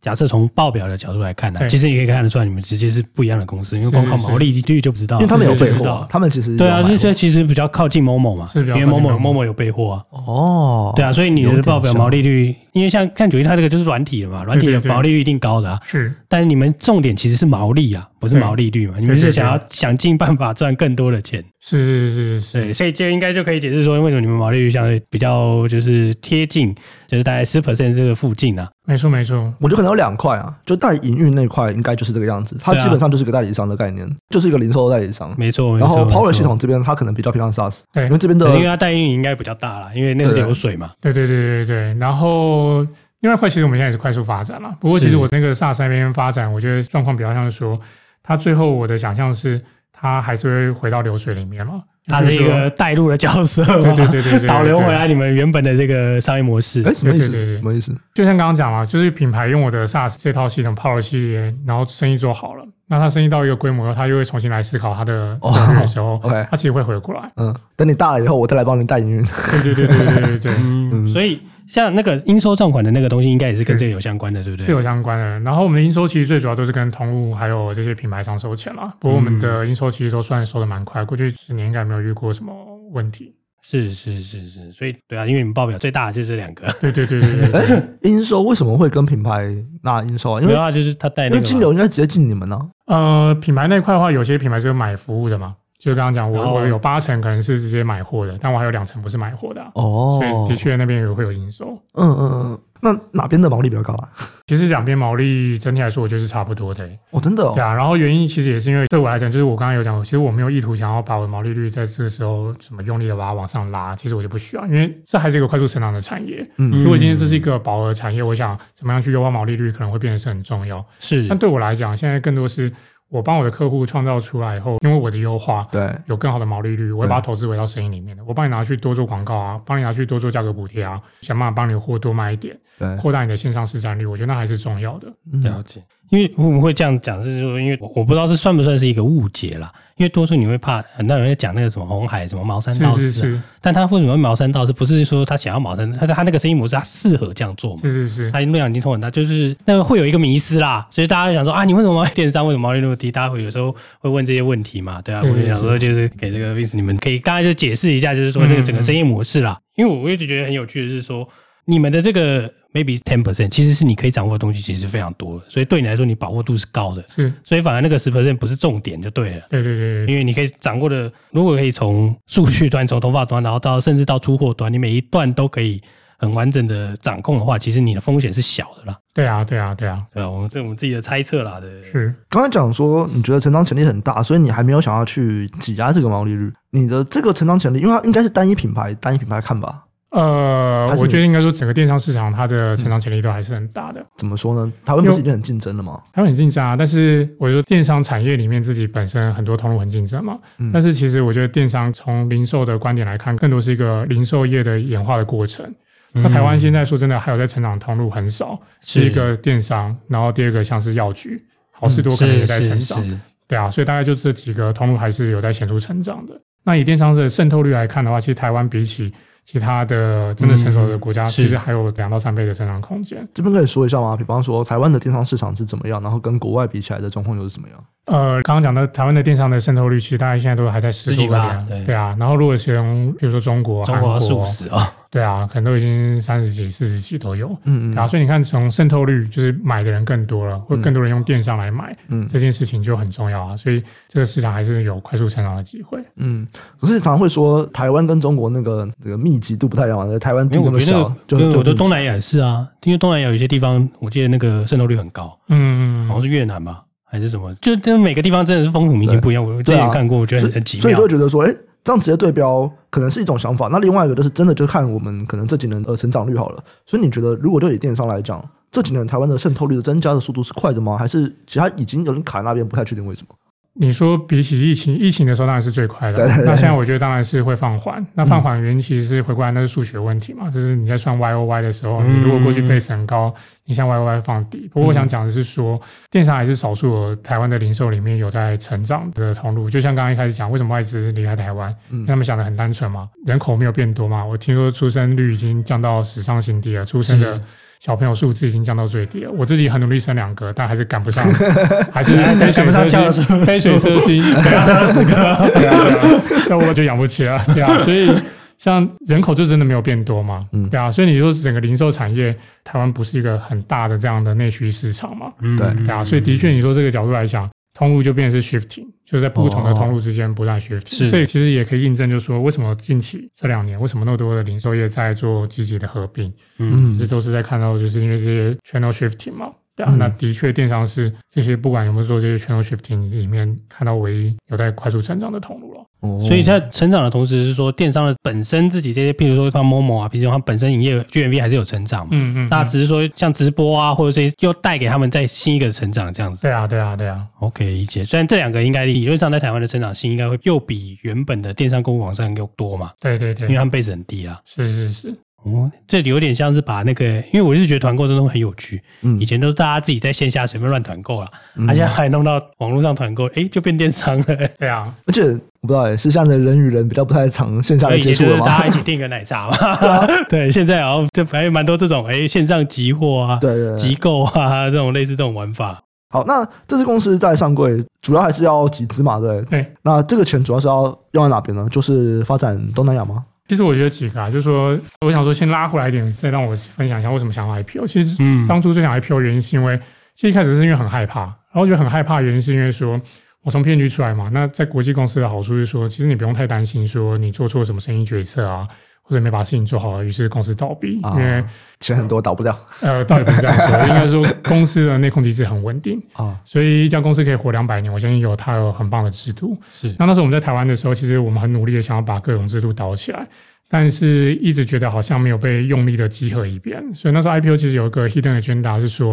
假设从报表的角度来看呢，其实你可以看得出来，你们直接是不一样的公司，因为光靠毛利率就不知道，因为他们有备货，他们其实对啊，所以其实比较靠近 Momo 嘛，因为 Momo Momo 有备货啊。哦，对啊，所以你的报表毛利率，因为像像九一它这个就是软体的嘛，软体的毛利率一定高的啊。是，但是你们重点其实是毛利啊，不是毛利率嘛，你们是想要想尽办法赚更多的钱。是是是是，对，所以这应该就可以解释说，为什么你们毛利率相对比较就是贴近，就是大概十 percent 这个附近啊。没错没错，我觉得可能有两块啊，就代营运那块应该就是这个样子，它基本上就是个代理商的概念，就是一个零售的代理商。没错，然后 Power 系统这边它可能比较偏向 SaaS，对，因为这边的，因为它代运营应该比较大啦，因为那是流水嘛。对对对对对，然后另外一块其实我们现在也是快速发展了，不过其实我那个 SaaS 那边发展，我觉得状况比较像是说，它最后我的想象是它还是会回到流水里面了。他是一个带路的角色，对对对对，导流回来你们原本的这个商业模式。哎，什么意思？什么意思？就像刚刚讲嘛，就是品牌用我的 SaaS 这套系统 Power 系列，然后生意做好了，那他生意到一个规模后，他又会重新来思考他的营运的时候，OK，他其实会回过来。嗯，等你大了以后，我再来帮你带营运。对对对对对对对，嗯，所以。像那个应收账款的那个东西，应该也是跟这个有相关的，对不对？是有相关的。然后我们的应收其实最主要都是跟通路还有这些品牌商收钱啦。不过我们的应收其实都算收的蛮快，过去十年应该没有遇过什么问题。是是是是，所以对啊，因为你们报表最大的就是这两个。对对对对对。哎，应收为什么会跟品牌拿应收啊？因为啊，就是他带那个。因为金流应该直接进你们呢。呃，品牌那块的话，有些品牌是有买服务的嘛。就刚刚讲，我我有八成可能是直接买货的，但我还有两成不是买货的哦，所以的确那边也会有营收。嗯嗯嗯，那哪边的毛利比较高啊？其实两边毛利整体来说，我觉得是差不多的。哦，真的哦。对啊，然后原因其实也是因为对我来讲，就是我刚刚有讲，其实我没有意图想要把我的毛利率在这个时候什么用力的把它往上拉，其实我就不需要，因为这还是一个快速成长的产业。嗯，如果今天这是一个饱和产业，我想怎么样去优化毛利率，可能会变得是很重要。是，但对我来讲，现在更多是。我帮我的客户创造出来以后，因为我的优化，对，有更好的毛利率，我会把它投资回到生意里面的。我帮你拿去多做广告啊，帮你拿去多做价格补贴啊，想办法帮你货多卖一点，对，扩大你的线上市占率，我觉得那还是重要的。了解。因为我们会这样讲，是说，因为我不知道这算不算是一个误解啦。因为多数你会怕很多人会讲那个什么红海什么毛三到四，是是是，但他为什么会毛三到四？不是说他想要茅山，他他那个生意模式他适合这样做嘛？是是是，他量已经通很大，就是那个会有一个迷失啦。所以大家就想说啊，你为什么电商为什么毛利那么低？大家会有时候会问这些问题嘛？对啊，是是是，我就想说就是给这个 Vince 你们可以刚才就解释一下，就是说这个整个生意模式啦。因为我一直觉得很有趣的是说你们的这个。maybe ten percent，其实是你可以掌握的东西，其实是非常多的，所以对你来说，你把握度是高的。是，所以反而那个十 percent 不是重点就对了。对对对，因为你可以掌握的，如果可以从数据端、从头发端，然后到甚至到出货端，你每一段都可以很完整的掌控的话，其实你的风险是小的啦。对啊，对啊，对啊，对啊，我们这我们自己的猜测啦。对，是。刚才讲说你觉得成长潜力很大，所以你还没有想要去挤压这个毛利率。你的这个成长潜力，因为它应该是单一品牌，单一品牌看吧。呃，我觉得应该说整个电商市场它的成长潜力都还是很大的。怎么说呢？台湾不是已经很竞争了吗？台湾很竞争啊，但是我觉得电商产业里面自己本身很多通路很竞争嘛。嗯。但是其实我觉得电商从零售的观点来看，更多是一个零售业的演化的过程。那台湾现在说真的，还有在成长通路很少，是一个电商，然后第二个像是药局、好事多可能也在成长。对啊，所以大概就这几个通路还是有在显著成长的。那以电商的渗透率来看的话，其实台湾比起其他的真的成熟的国家，其实还有两到三倍的增长空间。这边可以说一下吗？比方说，台湾的电商市场是怎么样，然后跟国外比起来的状况又是怎么样？呃，刚刚讲的台湾的电商的渗透率，其实大概现在都还在十几吧。对，对啊。然后如果从比如说中国、中国，数十啊。对啊，可能都已经三十几、四十几都有，嗯嗯，然后所以你看，从渗透率就是买的人更多了，或更多人用电商来买，嗯，这件事情就很重要啊。所以这个市场还是有快速成长的机会。嗯，可是常常会说台湾跟中国那个这个密集度不太一样，台湾地那么小，就我觉得东南亚也是啊，因为东南亚有一些地方，我记得那个渗透率很高，嗯嗯，好像是越南吧，还是什么，就就每个地方真的是风土民情不一样。我之前看过，我觉得很奇妙，所以就会觉得说，哎。这样直接对标可能是一种想法，那另外一个就是真的就看我们可能这几年的成长率好了。所以你觉得，如果就以电商来讲，这几年台湾的渗透率的增加的速度是快的吗？还是其他已经有人卡在那边，不太确定为什么？你说比起疫情，疫情的时候当然是最快的。那现在我觉得当然是会放缓。那放缓原因其实是回过来，那是数学问题嘛。就是你在算 Y O Y 的时候，你如果过去 base 很高，你像 Y O Y 放低。不过我想讲的是说，电商还是少数台湾的零售里面有在成长的通路。就像刚刚一开始讲，为什么外资离开台湾？他们想的很单纯嘛，人口没有变多嘛。我听说出生率已经降到史上新低了，出生的。小朋友数字已经降到最低了，我自己很努力生两个，但还是赶不上，还是杯水车薪，杯水车薪，三十个，那我就养不起了，对啊，所以像人口就真的没有变多嘛，嗯，对啊，所以你说整个零售产业，台湾不是一个很大的这样的内需市场嘛，嗯，对，对啊，所以的确你说这个角度来讲。通路就变成是 shifting，就是在不同的通路之间不断 shifting。这其实也可以印证，就是说为什么近期这两年，为什么那么多的零售业在做积极的合并？嗯，这都是在看到，就是因为这些 channel shifting 嘛。对啊，那的确电商是这些不管有没有做这些 channel shifting 里面看到唯一有在快速成长的通路了。哦所以在成长的同时，是说电商的本身自己这些，譬如说像 Momo 啊，比如说它本身营业 GMV 还是有成长嘛。嗯嗯。那只是说像直播啊，或者这些又带给他们在新一个成长这样子。对啊，对啊，对啊。OK，理解。虽然这两个应该理论上在台湾的成长性应该会又比原本的电商购物网站又多嘛。对对对。因为他们 base 很低啊。是是是。哦，这有点像是把那个，因为我一直觉得团购这种很有趣。嗯，以前都是大家自己在线下随便乱团购了，而、嗯、现在还弄到网络上团购，哎，就变电商了。对啊，而且我不知道哎，是像人与人比较不太常线下的接触了吗？大家一起订个奶茶嘛。对啊，对，现在好像就还有蛮多这种哎线上集货啊，对对，集购啊 这种类似这种玩法。好，那这支公司在上柜主要还是要集资嘛？对，对。那这个钱主要是要用在哪边呢？就是发展东南亚吗？其实我觉得几个啊，就是说，我想说先拉回来一点，再让我分享一下为什么想要 IPO。其实，嗯，当初最想 IPO 原因是因为，其实一开始是因为很害怕，然后觉得很害怕原因是因为说我从骗局出来嘛，那在国际公司的好处是说，其实你不用太担心说你做错什么生意决策啊。或者没把事情做好，于是公司倒闭，因为钱很多倒不掉。呃，倒也不是这样说，应该说公司的内控机制很稳定啊，所以一家公司可以活两百年，我相信有它有很棒的制度。是，那那时候我们在台湾的时候，其实我们很努力的想要把各种制度倒起来，但是一直觉得好像没有被用力的集合一遍。所以那时候 IPO 其实有一个 hidden agenda 是说，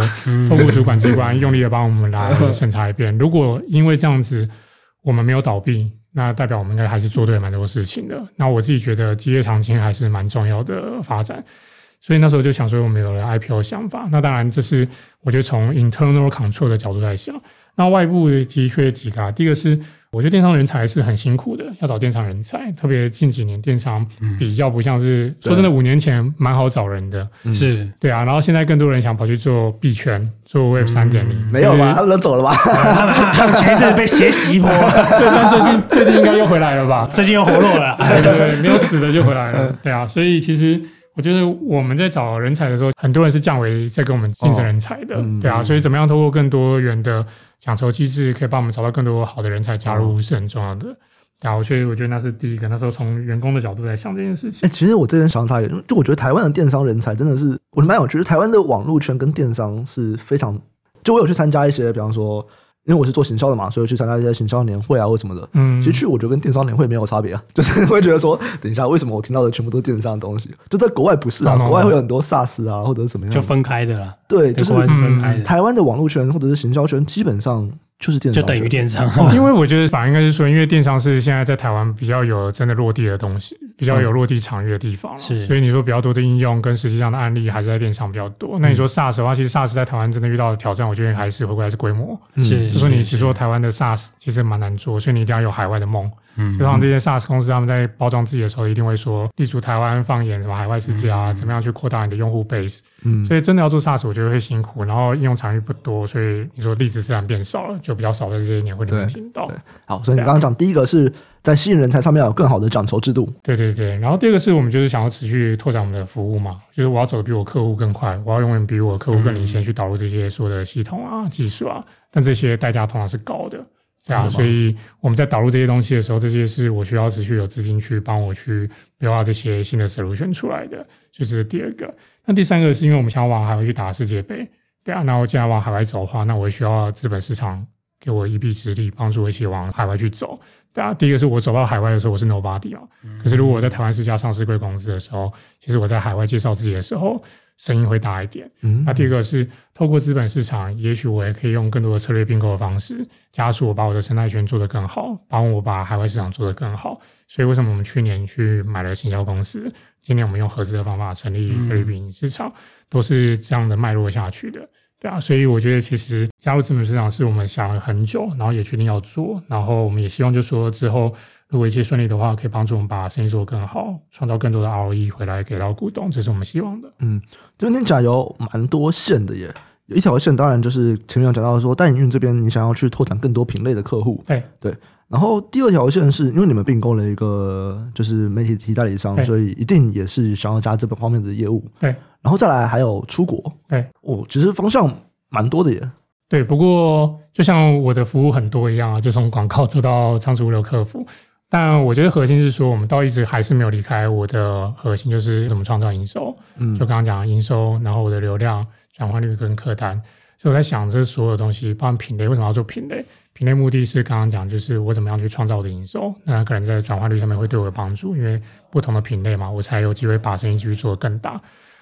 透过主管机关用力的帮我们来审查一遍。如果因为这样子我们没有倒闭。那代表我们应该还是做对蛮多事情的。那我自己觉得基业长青还是蛮重要的发展，所以那时候就想说我们有了 IPO 想法。那当然这是我觉得从 internal control 的角度在想。那外部的确几个，第一个是我觉得电商人才是很辛苦的，要找电商人才，特别近几年电商比较不像是、嗯、说真的，五年前蛮好找人的，是对啊。然后现在更多人想跑去做币圈，做 Web 三点零，没有吧？他们都走了吧？他们前一阵被血洗一波，所 以最近最近应该又回来了吧？最近又活络了，对对对，没有死的就回来了，对啊。所以其实。我觉得我们在找人才的时候，很多人是降维在跟我们竞争人才的，哦嗯、对啊，所以怎么样通过更多元的奖酬机制，可以帮我们找到更多好的人才加入，是很重要的。然后，所以我觉得那是第一个，那时候从员工的角度来想这件事情。哎、欸，其实我这边想法也，就我觉得台湾的电商人才真的是，我蛮有趣，台湾的网络圈跟电商是非常，就我有去参加一些，比方说。因为我是做行销的嘛，所以去参加一些行销年会啊，或什么的。嗯，其实去我觉得跟电商年会没有差别啊，就是会觉得说，等一下为什么我听到的全部都是电商的东西？就在国外不是啊，国外会有很多 SaaS 啊，或者是什么样，就分开的啦。对，就是分开的。台湾的网络圈或者是行销圈，基本上。就是电商，就等于电商。因为我觉得反而应该是说，因为电商是现在在台湾比较有真的落地的东西，比较有落地场域的地方。是，所以你说比较多的应用跟实际上的案例还是在电商比较多。那你说 SaaS 的话，其实 SaaS 在台湾真的遇到的挑战，我觉得还是回归还是规模。是，就说你只说台湾的 SaaS 其实蛮难做，所以你一定要有海外的梦。嗯，就像这些 SaaS 公司，他们在包装自己的时候，一定会说，立足台湾，放眼什么海外世界啊，怎么样去扩大你的用户 base。嗯，所以真的要做 SaaS，我觉得会辛苦，然后应用场域不多，所以你说例子自然变少了，就比较少在这些年会听到。好，所以你刚刚讲第一个是在吸引人才上面要有更好的奖酬制度。对对对，然后第二个是我们就是想要持续拓展我们的服务嘛，就是我要走的比我客户更快，我要永远比我客户更领先去导入这些所有的系统啊、技术啊，但这些代价通常是高的。对啊，所以我们在导入这些东西的时候，这些是我需要持续有资金去帮我去优化这些新的 solution 出来的，所以这是第二个。那第三个是因为我们想要往海外去打世界杯，对啊，那我既然往海外走的话，那我也需要资本市场给我一臂之力，帮助我一起往海外去走。对啊，第一个是我走到海外的时候，我是 nobody 嘛，可是如果我在台湾是家上市贵公司的时候，其实我在海外介绍自己的时候。声音会大一点。嗯，那第二个是透过资本市场，也许我也可以用更多的策略并购的方式，加速我把我的生态圈做得更好，帮我把海外市场做得更好。所以为什么我们去年去买了行销公司，今年我们用合资的方法成立菲律宾市场，都是这样的脉络下去的。对啊，所以我觉得其实加入资本市场是我们想了很久，然后也确定要做，然后我们也希望就说之后。如果一切顺利的话，可以帮助我们把生意做得更好，创造更多的 ROE 回来给到股东，这是我们希望的。嗯，这边听起来有蛮多线的耶，有一条线当然就是前面有讲到说，代营运这边你想要去拓展更多品类的客户，对对。然后第二条线是因为你们并购了一个就是媒体代理商，所以一定也是想要加这个方面的业务。对，然后再来还有出国，对哦，其实方向蛮多的耶。对，不过就像我的服务很多一样啊，就从广告做到仓储物流客服。但我觉得核心是说，我们到一直还是没有离开我的核心，就是怎么创造营收。嗯，就刚刚讲的营收，然后我的流量转换率跟客单。所以我在想，这所有东西，包含品类，为什么要做品类？品类目的是刚刚讲，就是我怎么样去创造我的营收，那可能在转换率上面会对我有帮助，因为不同的品类嘛，我才有机会把生意继续做得更大。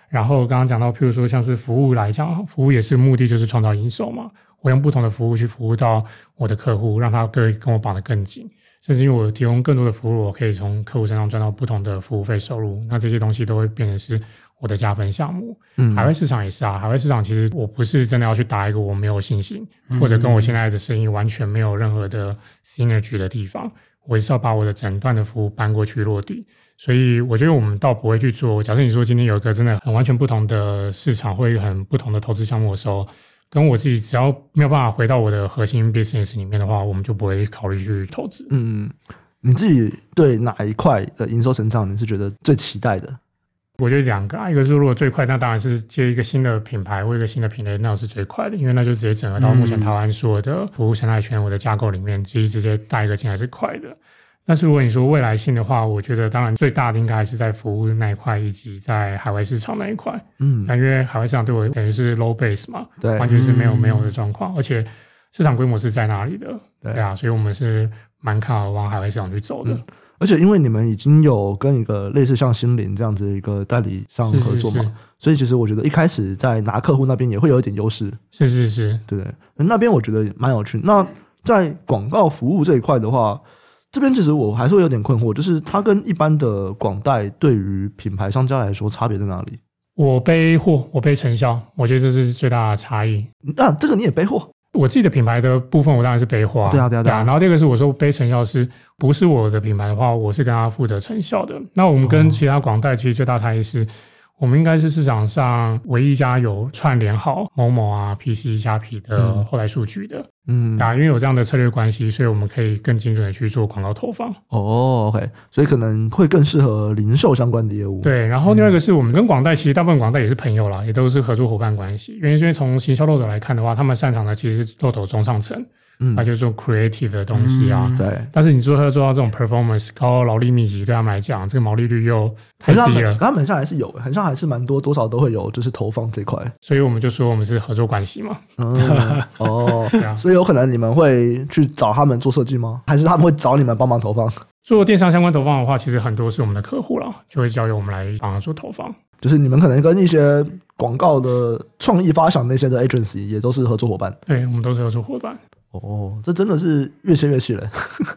然后刚刚讲到，譬如说像是服务来讲，服务也是目的就是创造营收嘛。我用不同的服务去服务到我的客户，让他可以跟我绑得更紧。甚至因为我提供更多的服务，我可以从客户身上赚到不同的服务费收入，那这些东西都会变成是我的加分项目。嗯，海外市场也是啊，海外市场其实我不是真的要去打一个我没有信心，或者跟我现在的生意完全没有任何的 synergy 的地方，我也是要把我的整段的服务搬过去落地。所以我觉得我们倒不会去做。假设你说今天有一个真的很完全不同的市场，或一个很不同的投资项目的时候。跟我自己只要没有办法回到我的核心 business 里面的话，我们就不会考虑去投资。嗯，你自己对哪一块的营收成长你是觉得最期待的？我觉得两个，一个是如果最快，那当然是接一个新的品牌或一个新的品类，那是最快的，因为那就直接整合到目前台湾所有的服务生态圈，我的架构里面，其实直接带一个进来是快的。但是如果你说未来性的话，我觉得当然最大的应该还是在服务那一块，以及在海外市场那一块。嗯，那因为海外市场对我等于是 low base 嘛，对，完全是没有没有的状况，而且市场规模是在那里的，对。啊，所以我们是蛮看好往海外市场去走的。嗯，而且因为你们已经有跟一个类似像心灵这样子一个代理商合作嘛，是是是，所以其实我觉得一开始在拿客户那边也会有一点优势。是是是，对对，那边我觉得蛮有趣。那在广告服务这一块的话。这边其实我还是会有点困惑，就是它跟一般的广代对于品牌商家来说差别在哪里？我背货，我背成效，我觉得这是最大的差异。那、啊、这个你也背货？我自己的品牌的部分，我当然是背货、啊。对啊，对啊，对啊。然后这个是我说背成效，是不是我的品牌的话，我是跟他负责成效的。那我们跟其他广代其实最大差异是。我们应该是市场上唯一一家有串联好某某啊、PC 虾皮的后台数据的，嗯，啊，因为有这样的策略关系，所以我们可以更精准的去做广告投放。哦，OK，所以可能会更适合零售相关的业务。对，然后另外一个是我们跟广代，其实大部分广代也是朋友啦，也都是合作伙伴关系。原因是因为从行销漏斗来看的话，他们擅长的其实是漏斗中上层。嗯，那就做 creative 的东西啊，嗯、对。但是你说他做到这种 performance 高劳力密集，对他们来讲，这个毛利率又太低了。他们好像还是有，好像还是蛮多，多少都会有，就是投放这块。所以我们就说我们是合作关系嘛。嗯，哦，对啊。所以有可能你们会去找他们做设计吗？还是他们会找你们帮忙投放？做电商相关投放的话，其实很多是我们的客户了，就会交由我们来帮他做投放。就是你们可能跟一些广告的创意发想那些的 agency 也都是合作伙伴。对，我们都是合作伙伴。哦，这真的是越切越细了，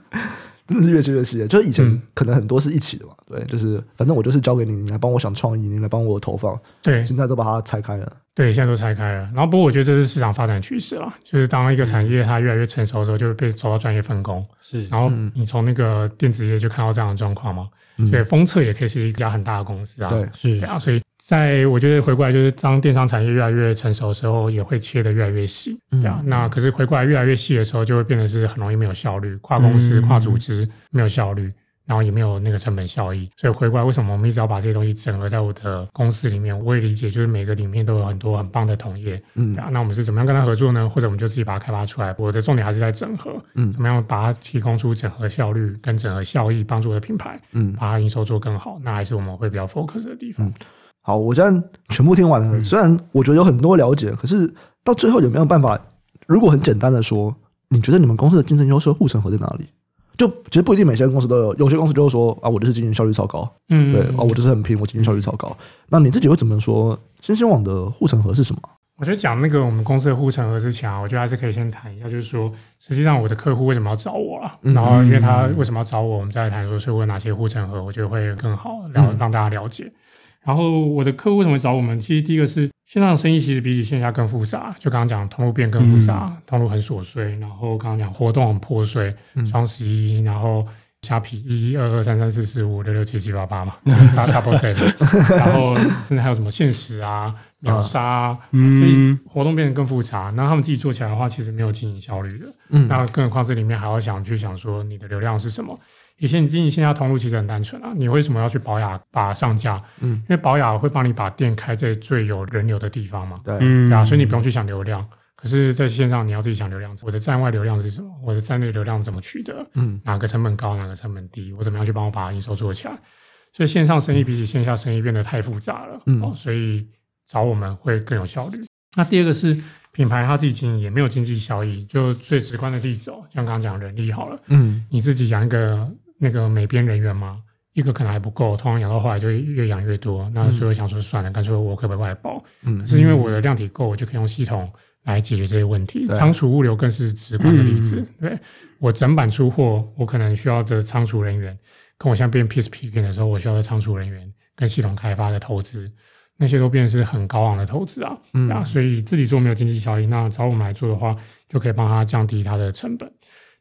真的是越切越细了。就是以前可能很多是一起的嘛，嗯、对，就是反正我就是交给你，你来帮我想创意，你来帮我投放。对，现在都把它拆开了。对，现在都拆开了。然后，不过我觉得这是市场发展趋势了，就是当一个产业它越来越成熟的时候，就会被走到专业分工。是，然后你从那个电子业就看到这样的状况嘛。所以封测也可以是一家很大的公司啊。对，是啊。所以在我觉得回过来，就是当电商产业越来越成熟的时候，也会切得越来越细。对啊。那可是回过来越来越细的时候，就会变得是很容易没有效率，跨公司、跨组织没有效率。然后也没有那个成本效益，所以回过来，为什么我们一直要把这些东西整合在我的公司里面？我也理解，就是每个里面都有很多很棒的同业，嗯，那我们是怎么样跟他合作呢？或者我们就自己把它开发出来？我的重点还是在整合，嗯，怎么样把它提供出整合效率跟整合效益，帮助我的品牌，嗯，把它营收做更好，那还是我们会比较 focus 的地方。嗯、好，我现在全部听完了，嗯、虽然我觉得有很多了解，可是到最后有没有办法？如果很简单的说，你觉得你们公司的竞争优势护城河在哪里？就其实不一定每些公司都有，有些公司就是说啊，我就是经营效率超高，嗯，对啊，我就是很拼，我经营效率超高。那你自己会怎么说？新兴网的护城河是什么？我觉得讲那个我们公司的护城河之前啊，我觉得还是可以先谈一下，就是说实际上我的客户为什么要找我啊？然后因为他为什么要找我，我们再来谈说，所以我有哪些护城河，我觉得会更好，然后让大家了解。然后我的客户为什么会找我们？其实第一个是线上生意其实比起线下更复杂，就刚刚讲通路变更复杂，通路很琐碎，然后刚刚讲活动很破碎，双十一，然后。虾皮一一二二三三四四五六六七七八八嘛，打 double day 然后甚至还有什么限时啊、秒杀啊，嗯，所以活动变得更复杂。那他们自己做起来的话，其实没有经营效率的。嗯，那更何况这里面还要想去想说你的流量是什么？以前你经营线下通路其实很单纯啊，你为什么要去保雅把上架？嗯，因为保雅会帮你把店开在最有人流的地方嘛。对，嗯，啊，所以你不用去想流量。可是，在线上你要自己想流量，我的站外流量是什么？我的站内流量怎么取得？嗯，哪个成本高，哪个成本低？我怎么样去帮我把营收做起来？所以线上生意比起线下生意变得太复杂了，嗯，哦，所以找我们会更有效率。那第二个是品牌，它自己经营也没有经济效益。就最直观的例子哦，像刚刚讲人力好了，嗯，你自己养一个那个美编人员嘛？一个可能还不够，通常养到后来就越养越多。那所以我想说，算了，干脆我可不可以外包？嗯，可是因为我的量体够，我就可以用系统。来解决这些问题，仓储物流更是直观的例子。嗯、对，我整版出货，我可能需要的仓储人员，跟我现在变 piece picking 的时候，我需要的仓储人员跟系统开发的投资，那些都变成是很高昂的投资啊。嗯啊，所以自己做没有经济效益，那找我们来做的话，就可以帮他降低他的成本。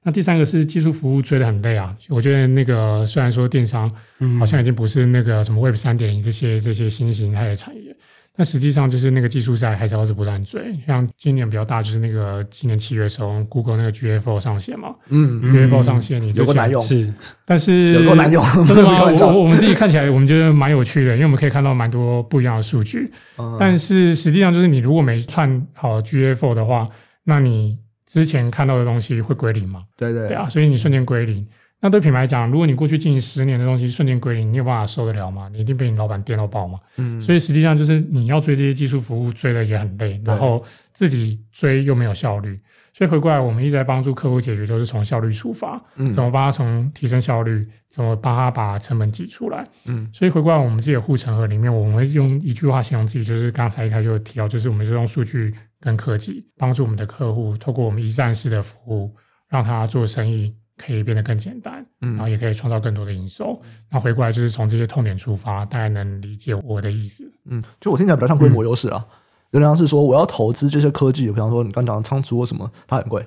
那第三个是技术服务追得很累啊。我觉得那个虽然说电商好像已经不是那个什么 Web 三点零这些这些新型态的产业。但实际上就是那个技术在还是要是不断追，像今年比较大就是那个今年七月的时候，Google 那个 GFO 上线嘛，嗯，GFO 上线你有多难用是，但是 有多难用，真的吗？我我们自己看起来我们觉得蛮有趣的，因为我们可以看到蛮多不一样的数据，嗯、但是实际上就是你如果没串好 GFO 的话，那你之前看到的东西会归零嘛？对对对啊，所以你瞬间归零。那对品牌讲，如果你过去经营十年的东西瞬间归零，你有办法受得了吗？你一定被你老板电到爆嘛。嗯，所以实际上就是你要追这些技术服务，追的也很累，然后自己追又没有效率。所以回过来，我们一直在帮助客户解决，都是从效率出发，嗯，怎么帮他从提升效率，怎么帮他把成本挤出来。嗯，所以回过来，我们自己的护城河里面，我们会用一句话形容自己，就是刚才一开始就提到，就是我们是用数据跟科技帮助我们的客户，透过我们一站式的服务，让他做生意。可以变得更简单，嗯，然后也可以创造更多的营收。那、嗯、回过来就是从这些痛点出发，大家能理解我的意思。嗯，就我听起来比较像规模优势啊。有点像是说我要投资这些科技，比方说你刚讲的仓储或什么，它很贵。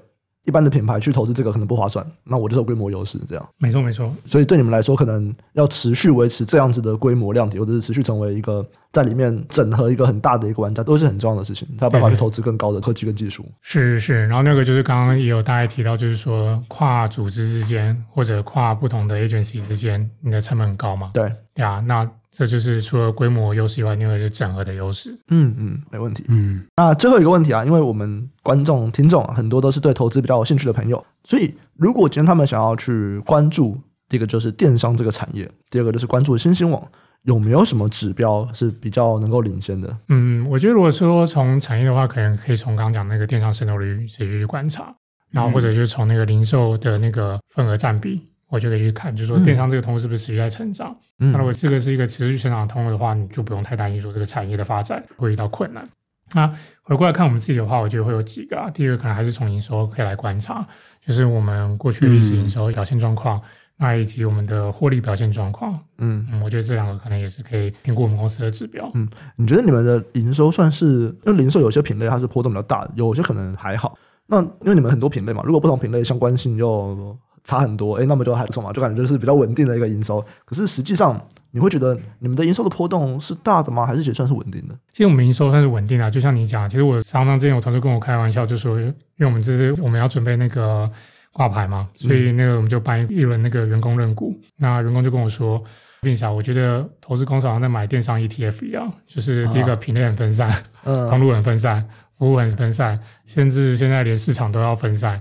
一般的品牌去投资这个可能不划算，那我就是有规模优势，这样。没错没错。所以对你们来说，可能要持续维持这样子的规模量体，或者是持续成为一个在里面整合一个很大的一个玩家，都是很重要的事情，才有办法去投资更高的科技跟技术。是是是。然后那个就是刚刚也有大概提到，就是说跨组织之间或者跨不同的 agency 之间，你的成本很高嘛？对对啊，那。这就是除了规模优势以外，另外就是整合的优势。嗯嗯，没问题。嗯，那最后一个问题啊，因为我们观众听众啊，很多都是对投资比较有兴趣的朋友，所以如果今天他们想要去关注，第一个就是电商这个产业，第二个就是关注新兴网，有没有什么指标是比较能够领先的？嗯，我觉得如果说从产业的话，可能可以从刚刚讲那个电商渗透率持续去观察，然后或者就是从那个零售的那个份额占比。我就可以去看，就是说电商这个通路是不是持续在成长？嗯、那如果这个是一个持续成长的通路的话，你就不用太担心说这个产业的发展会遇到困难。那回过来看我们自己的话，我觉得会有几个啊。第一个可能还是从营收可以来观察，就是我们过去历史营收表现状况，嗯、那以及我们的获利表现状况。嗯嗯，我觉得这两个可能也是可以评估我们公司的指标。嗯，你觉得你们的营收算是？因为零售有些品类它是波动比较大的，有些可能还好。那因为你们很多品类嘛，如果不同品类相关性又差很多，哎，那么就还不错嘛，就感觉就是比较稳定的一个营收。可是实际上，你会觉得你们的营收的波动是大的吗？还是也算是稳定的？其实我们营收算是稳定的，就像你讲，其实我常常之前有同事跟我开玩笑，就说，因为我们这是我们要准备那个挂牌嘛，所以那个我们就办一轮那个员工认股。那员工就跟我说，Vince，我觉得投资公司好像在买电商 ETF 一样，就是第一个品类很分散，嗯，通路很分散，服务很分散，甚至现在连市场都要分散。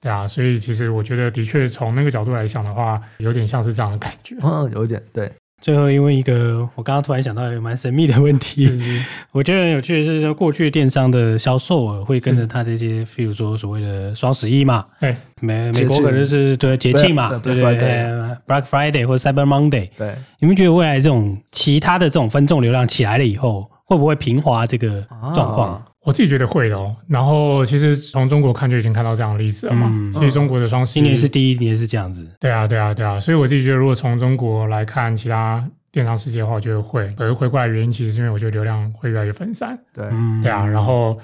对啊，所以其实我觉得，的确从那个角度来讲的话，有点像是这样的感觉。嗯，有一点对。最后，因为一个我刚刚突然想到一个蛮神秘的问题，是是 我觉得很有趣的是，说过去电商的销售额会跟着它这些，譬如说所谓的双十一嘛，对，美美国可能是对节庆嘛，对对对，Black Friday 或者 Cyber Monday，对，你们觉得未来这种其他的这种分众流量起来了以后，会不会平滑这个状况？啊我自己觉得会的哦。然后其实从中国看就已经看到这样的例子了嘛。嗯、所以中国的双十一今年是第一年是这样子。对啊，对啊，对啊。所以我自己觉得，如果从中国来看其他电商世界的话，我觉得会。而回过来原因其实是因为我觉得流量会越来越分散。对，对啊。然后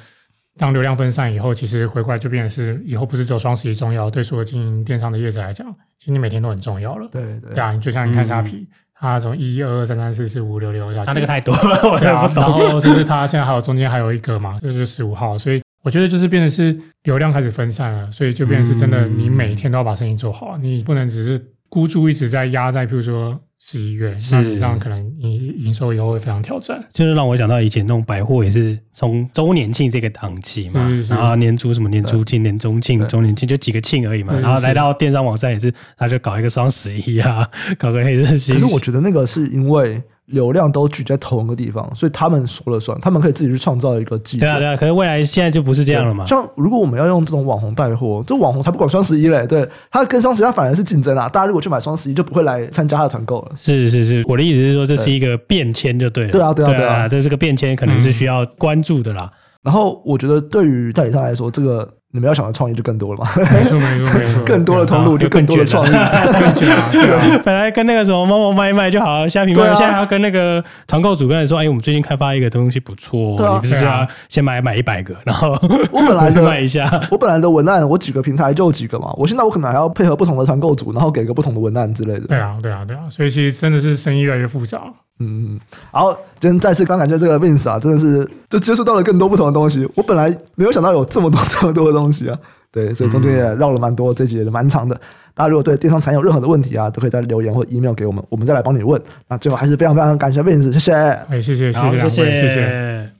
当流量分散以后，其实回过来就变成是以后不是只有双十一重要，对所有经营电商的业者来讲，其实你每天都很重要了。对对。对啊，就像你看虾皮。嗯他从一二二三三四四五六六下去，他那个太多了，我也不懂。然后甚至他现在还有中间还有一个嘛，就是十五号。所以我觉得就是变得是流量开始分散了，所以就变成是真的，你每天都要把生意做好，你不能只是孤注一直在压在，比如说。十一月，是那你这样可能营营收以后会非常挑战。就是让我想到以前那种百货也是从周年庆这个档期嘛，是是是然后年初什么年初庆、年中庆、周年庆就几个庆而已嘛。然后来到电商网站也是，他就搞一个双十一啊，搞个黑色星期。可是我觉得那个是因为。流量都聚在同一个地方，所以他们说了算，他们可以自己去创造一个季。对啊，对啊。可是未来现在就不是这样了嘛。像如果我们要用这种网红带货，这网红才不管双十一嘞，对，他跟双十一他反而是竞争啊。大家如果去买双十一，就不会来参加他的团购了。是是是，我的意思是说，这是一个变迁，就对了。对啊，对啊，对啊，这是个变迁，可能是需要关注的啦。然后我觉得，对于代理商来说，这个你们要想的创意就更多了嘛？没错，没错，没错。更多的通路就更多的创意。本来跟那个什么猫猫卖一卖就好，虾皮卖，现在还要跟那个团购主跟你说，哎，我们最近开发一个东西不错，你不是要先买买一百个，然后我本来的 卖一下，我本来的文案，我几个平台就几个嘛，我现在我可能还要配合不同的团购组，然后给个不同的文案之类的。对啊，对啊，对啊，所以其实真的是生意越来越复杂。嗯，好，今天再次刚感谢这个 Vince 啊，真的是就接触到了更多不同的东西。我本来没有想到有这么多这么多的东西啊，对，所以中间也绕了蛮多，这集也蛮长的。大家如果对电商产业有任何的问题啊，都可以在留言或 email 给我们，我们再来帮你问。那最后还是非常非常感谢 Vince，谢谢，哎，谢谢，谢谢，谢谢，谢谢。